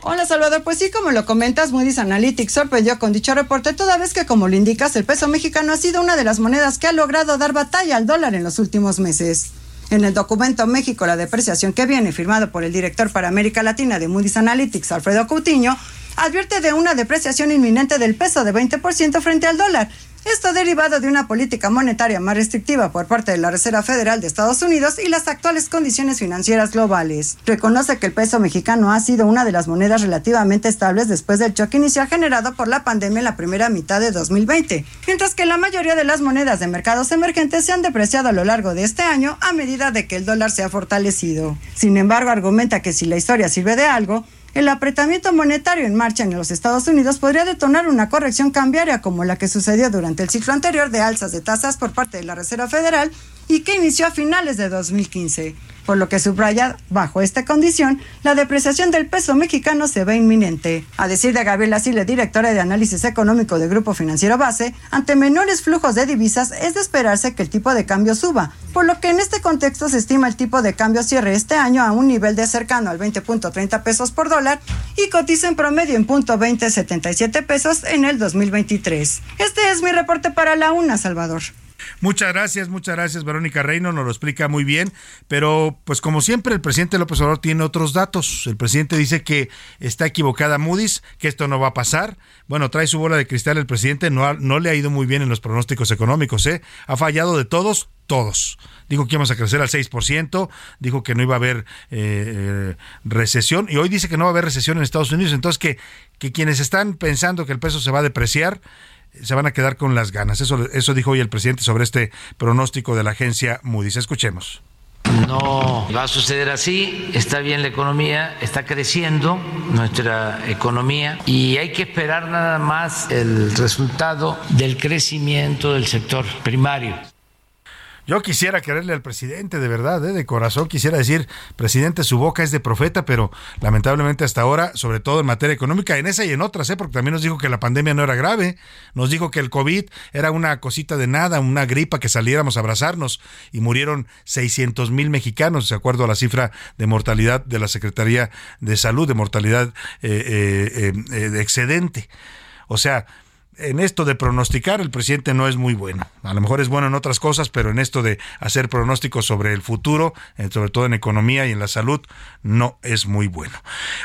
Speaker 7: Hola Salvador, pues sí, como lo comentas, Moody's Analytics sorprendió con dicho reporte toda vez que, como lo indicas, el peso mexicano ha sido una de las monedas que ha logrado dar batalla al dólar en los últimos meses. En el documento México, la depreciación que viene, firmado por el director para América Latina de Moody's Analytics, Alfredo Coutinho, advierte de una depreciación inminente del peso de 20% frente al dólar, esto derivado de una política monetaria más restrictiva por parte de la Reserva Federal de Estados Unidos y las actuales condiciones financieras globales. Reconoce que el peso mexicano ha sido una de las monedas relativamente estables después del choque inicial generado por la pandemia en la primera mitad de 2020, mientras que la mayoría de las monedas de mercados emergentes se han depreciado a lo largo de este año a medida de que el dólar se ha fortalecido. Sin embargo, argumenta que si la historia sirve de algo, el apretamiento monetario en marcha en los Estados Unidos podría detonar una corrección cambiaria como la que sucedió durante el ciclo anterior de alzas de tasas por parte de la Reserva Federal y que inició a finales de 2015 por lo que subraya, bajo esta condición, la depreciación del peso mexicano se ve inminente. A decir de Gabriela Sile, directora de análisis económico del Grupo Financiero Base, ante menores flujos de divisas es de esperarse que el tipo de cambio suba, por lo que en este contexto se estima el tipo de cambio cierre este año a un nivel de cercano al 20.30 pesos por dólar y cotiza en promedio en punto .2077 pesos en el 2023. Este es mi reporte para la UNA, Salvador.
Speaker 4: Muchas gracias, muchas gracias Verónica Reino, nos lo explica muy bien, pero pues como siempre el presidente López Obrador tiene otros datos. El presidente dice que está equivocada Moody's, que esto no va a pasar. Bueno, trae su bola de cristal el presidente, no, no le ha ido muy bien en los pronósticos económicos, ¿eh? Ha fallado de todos, todos. Dijo que íbamos a crecer al 6%, dijo que no iba a haber eh, eh, recesión y hoy dice que no va a haber recesión en Estados Unidos. Entonces, que, que quienes están pensando que el peso se va a depreciar, se van a quedar con las ganas. Eso, eso dijo hoy el presidente sobre este pronóstico de la agencia Moody's. Escuchemos.
Speaker 32: No va a suceder así, está bien la economía, está creciendo nuestra economía y hay que esperar nada más el resultado del crecimiento del sector primario.
Speaker 4: Yo quisiera quererle al presidente, de verdad, ¿eh? de corazón, quisiera decir, presidente, su boca es de profeta, pero lamentablemente hasta ahora, sobre todo en materia económica, en esa y en otras, ¿eh? porque también nos dijo que la pandemia no era grave, nos dijo que el COVID era una cosita de nada, una gripa que saliéramos a abrazarnos y murieron 600 mil mexicanos, de acuerdo a la cifra de mortalidad de la Secretaría de Salud, de mortalidad eh, de excedente. O sea, en esto de pronosticar, el presidente no es muy bueno. A lo mejor es bueno en otras cosas, pero en esto de hacer pronósticos sobre el futuro, eh, sobre todo en economía y en la salud, no es muy bueno.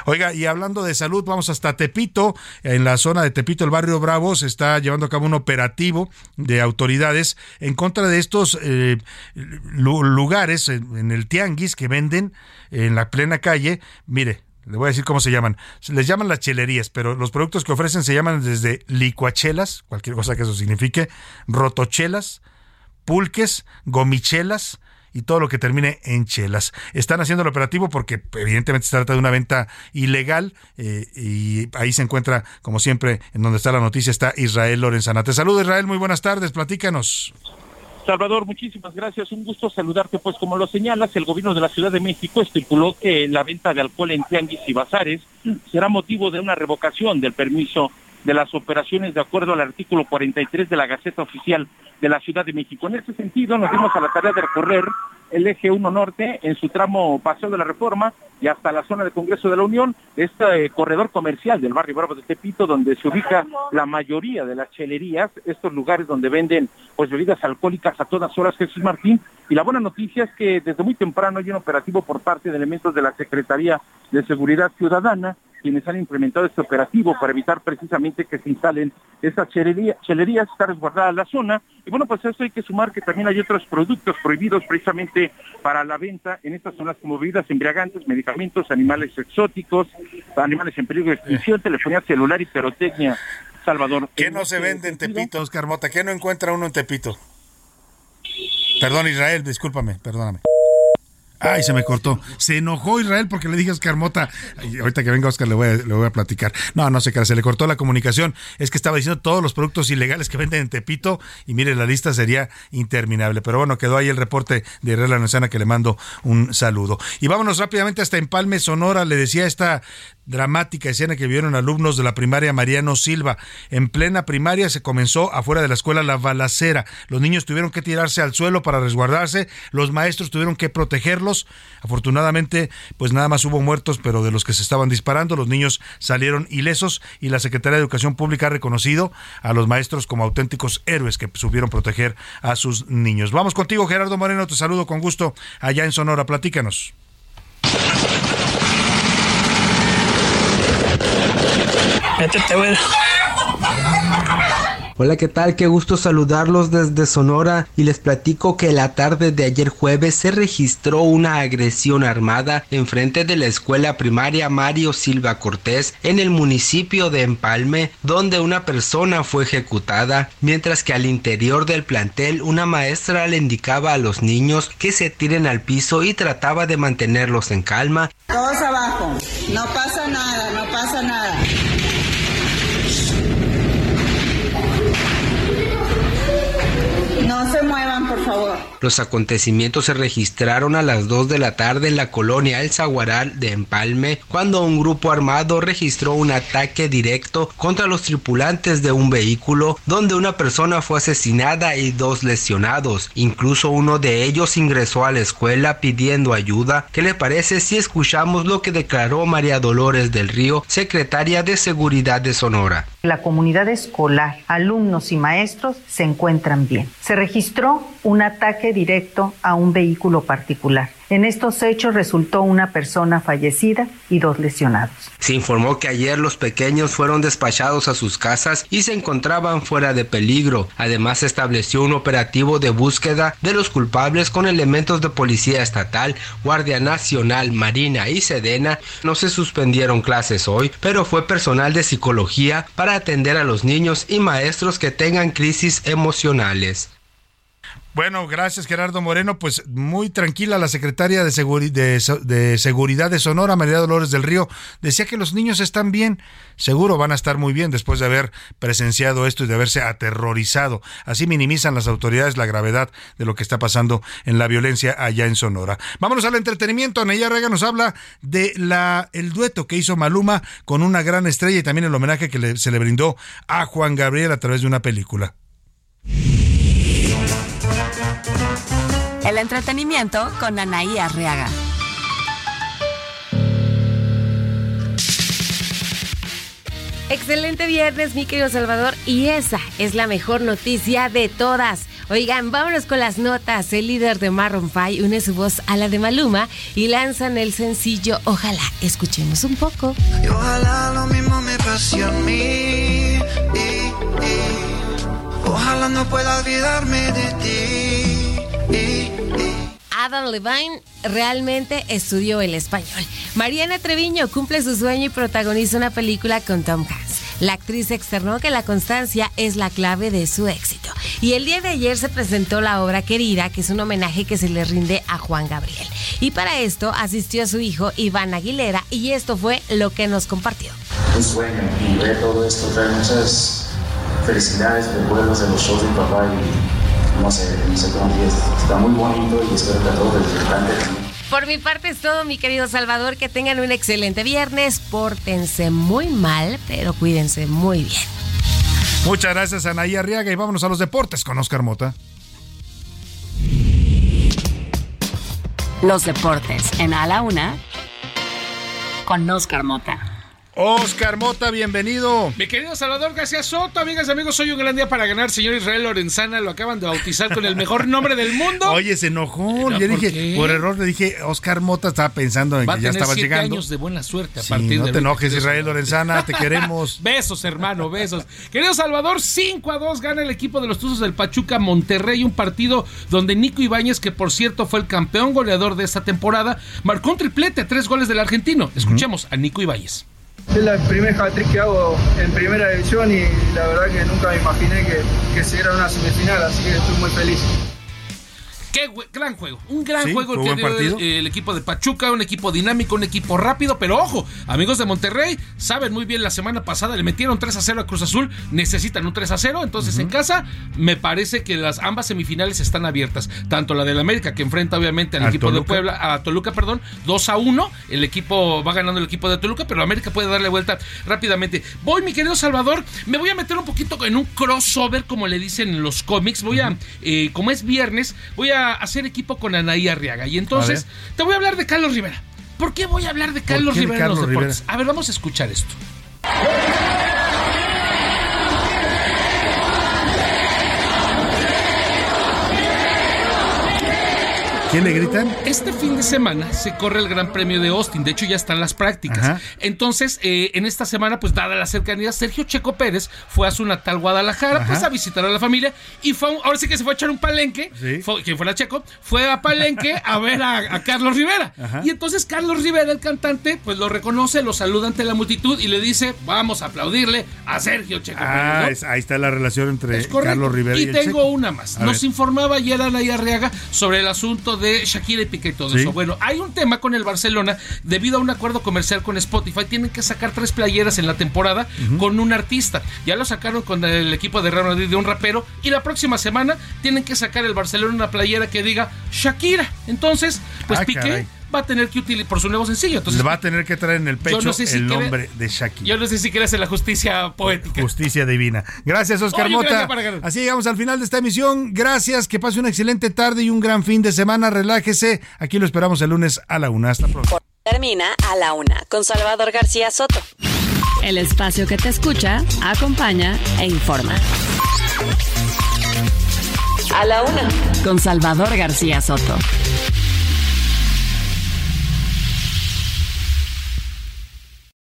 Speaker 4: Oiga, y hablando de salud, vamos hasta Tepito. En la zona de Tepito, el barrio Bravo, se está llevando a cabo un operativo de autoridades en contra de estos eh, lugares en el tianguis que venden en la plena calle. Mire, le voy a decir cómo se llaman. Les llaman las chelerías, pero los productos que ofrecen se llaman desde licuachelas, cualquier cosa que eso signifique, rotochelas, pulques, gomichelas y todo lo que termine en chelas. Están haciendo el operativo porque evidentemente se trata de una venta ilegal eh, y ahí se encuentra, como siempre, en donde está la noticia, está Israel Lorenzana. Te saludo Israel, muy buenas tardes, platícanos.
Speaker 33: Salvador, muchísimas gracias. Un gusto saludarte. Pues como lo señalas, el gobierno de la Ciudad de México estipuló que la venta de alcohol en tianguis y bazares será motivo de una revocación del permiso de las operaciones de acuerdo al artículo 43 de la Gaceta Oficial de la Ciudad de México. En ese sentido, nos dimos a la tarea de recorrer el eje 1 norte en su tramo Paseo de la Reforma y hasta la zona del Congreso de la Unión, este eh, corredor comercial del barrio Bravo de Tepito, donde se ubica la mayoría de las chelerías, estos lugares donde venden pues bebidas alcohólicas a todas horas, Jesús Martín. Y la buena noticia es que desde muy temprano hay un operativo por parte de elementos de la Secretaría de Seguridad Ciudadana quienes han implementado este operativo para evitar precisamente que se instalen estas chelerías, chelerías, está resguardada la zona. Y bueno, pues eso hay que sumar que también hay otros productos prohibidos precisamente para la venta en estas zonas como bebidas embriagantes, medicamentos, animales exóticos, animales en peligro de extinción, telefonía celular y pirotecnia. Salvador.
Speaker 4: ¿Qué no se vende en Tepito, Oscar Mota? ¿Qué no encuentra uno en Tepito? Perdón, Israel, discúlpame, perdóname. Ay, se me cortó. Se enojó Israel porque le dije a Oscar Mota. Ahorita que venga Oscar le voy, a, le voy a platicar. No, no sé qué, se le cortó la comunicación. Es que estaba diciendo todos los productos ilegales que venden en Tepito y mire, la lista sería interminable. Pero bueno, quedó ahí el reporte de Israel Lanzana que le mando un saludo. Y vámonos rápidamente hasta Empalme, Sonora. Le decía esta dramática escena que vieron alumnos de la primaria Mariano Silva. En plena primaria se comenzó afuera de la escuela la balacera. Los niños tuvieron que tirarse al suelo para resguardarse, los maestros tuvieron que protegerlos. Afortunadamente, pues nada más hubo muertos, pero de los que se estaban disparando, los niños salieron ilesos y la Secretaría de Educación Pública ha reconocido a los maestros como auténticos héroes que supieron proteger a sus niños. Vamos contigo, Gerardo Moreno, te saludo con gusto allá en Sonora. Platícanos.
Speaker 34: Hola, ¿qué tal? Qué gusto saludarlos desde Sonora y les platico que la tarde de ayer jueves se registró una agresión armada enfrente de la escuela primaria Mario Silva Cortés en el municipio de Empalme, donde una persona fue ejecutada, mientras que al interior del plantel una maestra le indicaba a los niños que se tiren al piso y trataba de mantenerlos en calma.
Speaker 35: Todos abajo, no pasa
Speaker 34: Los acontecimientos se registraron a las 2 de la tarde en la colonia El Zaguaral de Empalme, cuando un grupo armado registró un ataque directo contra los tripulantes de un vehículo, donde una persona fue asesinada y dos lesionados. Incluso uno de ellos ingresó a la escuela pidiendo ayuda. ¿Qué le parece si escuchamos lo que declaró María Dolores del Río, secretaria de Seguridad de Sonora?
Speaker 36: La comunidad escolar, alumnos y maestros se encuentran bien. Se registró un ataque directo a un vehículo particular. En estos hechos resultó una persona fallecida y dos lesionados.
Speaker 34: Se informó que ayer los pequeños fueron despachados a sus casas y se encontraban fuera de peligro. Además se estableció un operativo de búsqueda de los culpables con elementos de policía estatal, Guardia Nacional, Marina y Sedena. No se suspendieron clases hoy, pero fue personal de psicología para atender a los niños y maestros que tengan crisis emocionales.
Speaker 4: Bueno, gracias Gerardo Moreno. Pues muy tranquila la secretaria de, de, Seguridad de Sonora, María Dolores del Río, decía que los niños están bien, seguro van a estar muy bien después de haber presenciado esto y de haberse aterrorizado. Así minimizan las autoridades la gravedad de lo que está pasando en la violencia allá en Sonora. Vámonos al entretenimiento. Anaya Rega nos habla de la el dueto que hizo Maluma con una gran estrella y también el homenaje que se le brindó a Juan Gabriel a través de una película.
Speaker 5: El entretenimiento con Anaí Arriaga.
Speaker 37: Excelente viernes, mi querido Salvador, y esa es la mejor noticia de todas. Oigan, vámonos con las notas. El líder de Marron 5 une su voz a la de Maluma y lanzan el sencillo Ojalá. Escuchemos un poco.
Speaker 38: Y ojalá lo mismo me pase a mí. Ojalá no pueda olvidarme de ti.
Speaker 37: Adam Levine realmente estudió el español. Mariana Treviño cumple su sueño y protagoniza una película con Tom Hanks. La actriz externó que la constancia es la clave de su éxito. Y el día de ayer se presentó la obra Querida, que es un homenaje que se le rinde a Juan Gabriel. Y para esto asistió a su hijo Iván Aguilera y esto fue lo que nos compartió.
Speaker 39: Un sueño y ver todo esto trae muchas felicidades, recuerdos de los shows de papá y no sé, no sé cómo es. Está muy bonito y espero que a todos les encante también.
Speaker 37: Por mi parte es todo, mi querido Salvador. Que tengan un excelente viernes. Pórtense muy mal, pero cuídense muy bien.
Speaker 4: Muchas gracias, Anaí Arriaga. Y vámonos a los deportes con Oscar Mota.
Speaker 5: Los deportes en A la Una con Oscar Mota.
Speaker 4: Oscar Mota, bienvenido.
Speaker 40: Mi querido Salvador García Soto, amigas y amigos, hoy un gran día para ganar. Señor Israel Lorenzana lo acaban de bautizar con el mejor nombre del mundo.
Speaker 4: Oye, se enojó. Yo dije, por error le dije, Oscar Mota estaba pensando en
Speaker 40: Va
Speaker 4: que ya estaba
Speaker 40: siete
Speaker 4: llegando.
Speaker 40: años de buena suerte a
Speaker 4: Sí,
Speaker 40: partir
Speaker 4: no
Speaker 40: de
Speaker 4: te enojes, Israel Lorenzana, te <laughs> queremos.
Speaker 40: besos, hermano, besos. Querido Salvador, 5 a 2 gana el equipo de los Tuzos del Pachuca Monterrey, un partido donde Nico Ibáñez, que por cierto fue el campeón goleador de esta temporada, marcó un triplete, tres goles del argentino. Escuchemos a Nico Ibáñez.
Speaker 41: Es la primer hat-trick que hago en primera división y la verdad que nunca me imaginé que, que se diera una semifinal, así que estoy muy feliz.
Speaker 40: Qué gran juego, un gran
Speaker 41: Sí,
Speaker 40: juego el que el, equipo de Pachuca, un equipo dinámico, un equipo rápido, pero ojo, amigos de Monterrey, saben muy bien la semana pasada le metieron 3 a 0 a Cruz Azul, necesitan un 3 a 0, entonces en casa me parece que las ambas semifinales están abiertas, tanto la del América que enfrenta obviamente al
Speaker 4: Al
Speaker 40: equipo de. Puebla, a Toluca, perdón, 2 a 1, el equipo va ganando el equipo de Toluca, pero América puede darle vuelta rápidamente. Voy, mi querido Salvador, me voy a meter un poquito en un crossover, como le dicen en los cómics, voy a, eh, como es viernes, voy a hacer equipo con Anaí Arriaga. Y entonces, te voy a hablar de Carlos Rivera. ¿Por qué voy a hablar de Carlos
Speaker 4: qué de
Speaker 40: Rivera en los deportes?
Speaker 4: Rivera?
Speaker 40: A ver, vamos a escuchar esto.
Speaker 4: ¿Quién le gritan?
Speaker 40: Este fin de semana se corre el Gran Premio de Austin. De hecho, ya están las prácticas.
Speaker 4: Ajá.
Speaker 40: Entonces, eh, en esta semana, pues dada la cercanía, Sergio Checo Pérez fue a su natal Guadalajara,
Speaker 4: Ajá.
Speaker 40: pues a visitar a la familia. Y fue, un- ahora sí que se fue a echar un palenque.
Speaker 4: Sí.
Speaker 40: Fue, quien fuera Checo, fue a Palenque a ver a, a Carlos Rivera.
Speaker 4: Ajá.
Speaker 40: Y entonces Carlos Rivera, el cantante, pues lo reconoce, lo saluda ante la multitud y le dice: Vamos a aplaudirle a Sergio Checo
Speaker 4: Ah,
Speaker 40: Pérez. ¿no?
Speaker 4: es- ahí está la relación entre. Carlos Rivera y,
Speaker 40: y
Speaker 4: el
Speaker 40: tengo
Speaker 4: Checo.
Speaker 40: una más.
Speaker 4: A
Speaker 40: Nos
Speaker 4: ver.
Speaker 40: informaba ayer Ana Arriaga sobre el asunto de Shakira y Piqué y todo
Speaker 4: Sí.
Speaker 40: eso. Bueno, hay un tema con el Barcelona debido a un acuerdo comercial con Spotify. Tienen que sacar tres playeras en la temporada con un artista. Ya lo sacaron con el equipo de Real Madrid de un rapero y la próxima semana tienen que sacar el Barcelona una playera que diga Shakira. Entonces, pues
Speaker 4: Ah,
Speaker 40: Piqué
Speaker 4: caray.
Speaker 40: Va a tener que utilizar por su nuevo sencillo. Entonces,
Speaker 4: Le va a tener que traer en el pecho
Speaker 40: no sé si
Speaker 4: el
Speaker 40: quiere-
Speaker 4: nombre de Shakira.
Speaker 40: yo no sé si quieres hacer la justicia poética.
Speaker 4: Justicia divina. Gracias, Oscar
Speaker 40: Oye,
Speaker 4: Mota.
Speaker 40: ganar.
Speaker 4: Así llegamos al final de esta emisión. Gracias, que pase una excelente tarde y un gran fin de semana. Relájese. Aquí lo esperamos el lunes a la una. Hasta pronto.
Speaker 5: Termina a la una con Salvador García Soto. El espacio que te escucha, acompaña e informa. A la una con Salvador García Soto.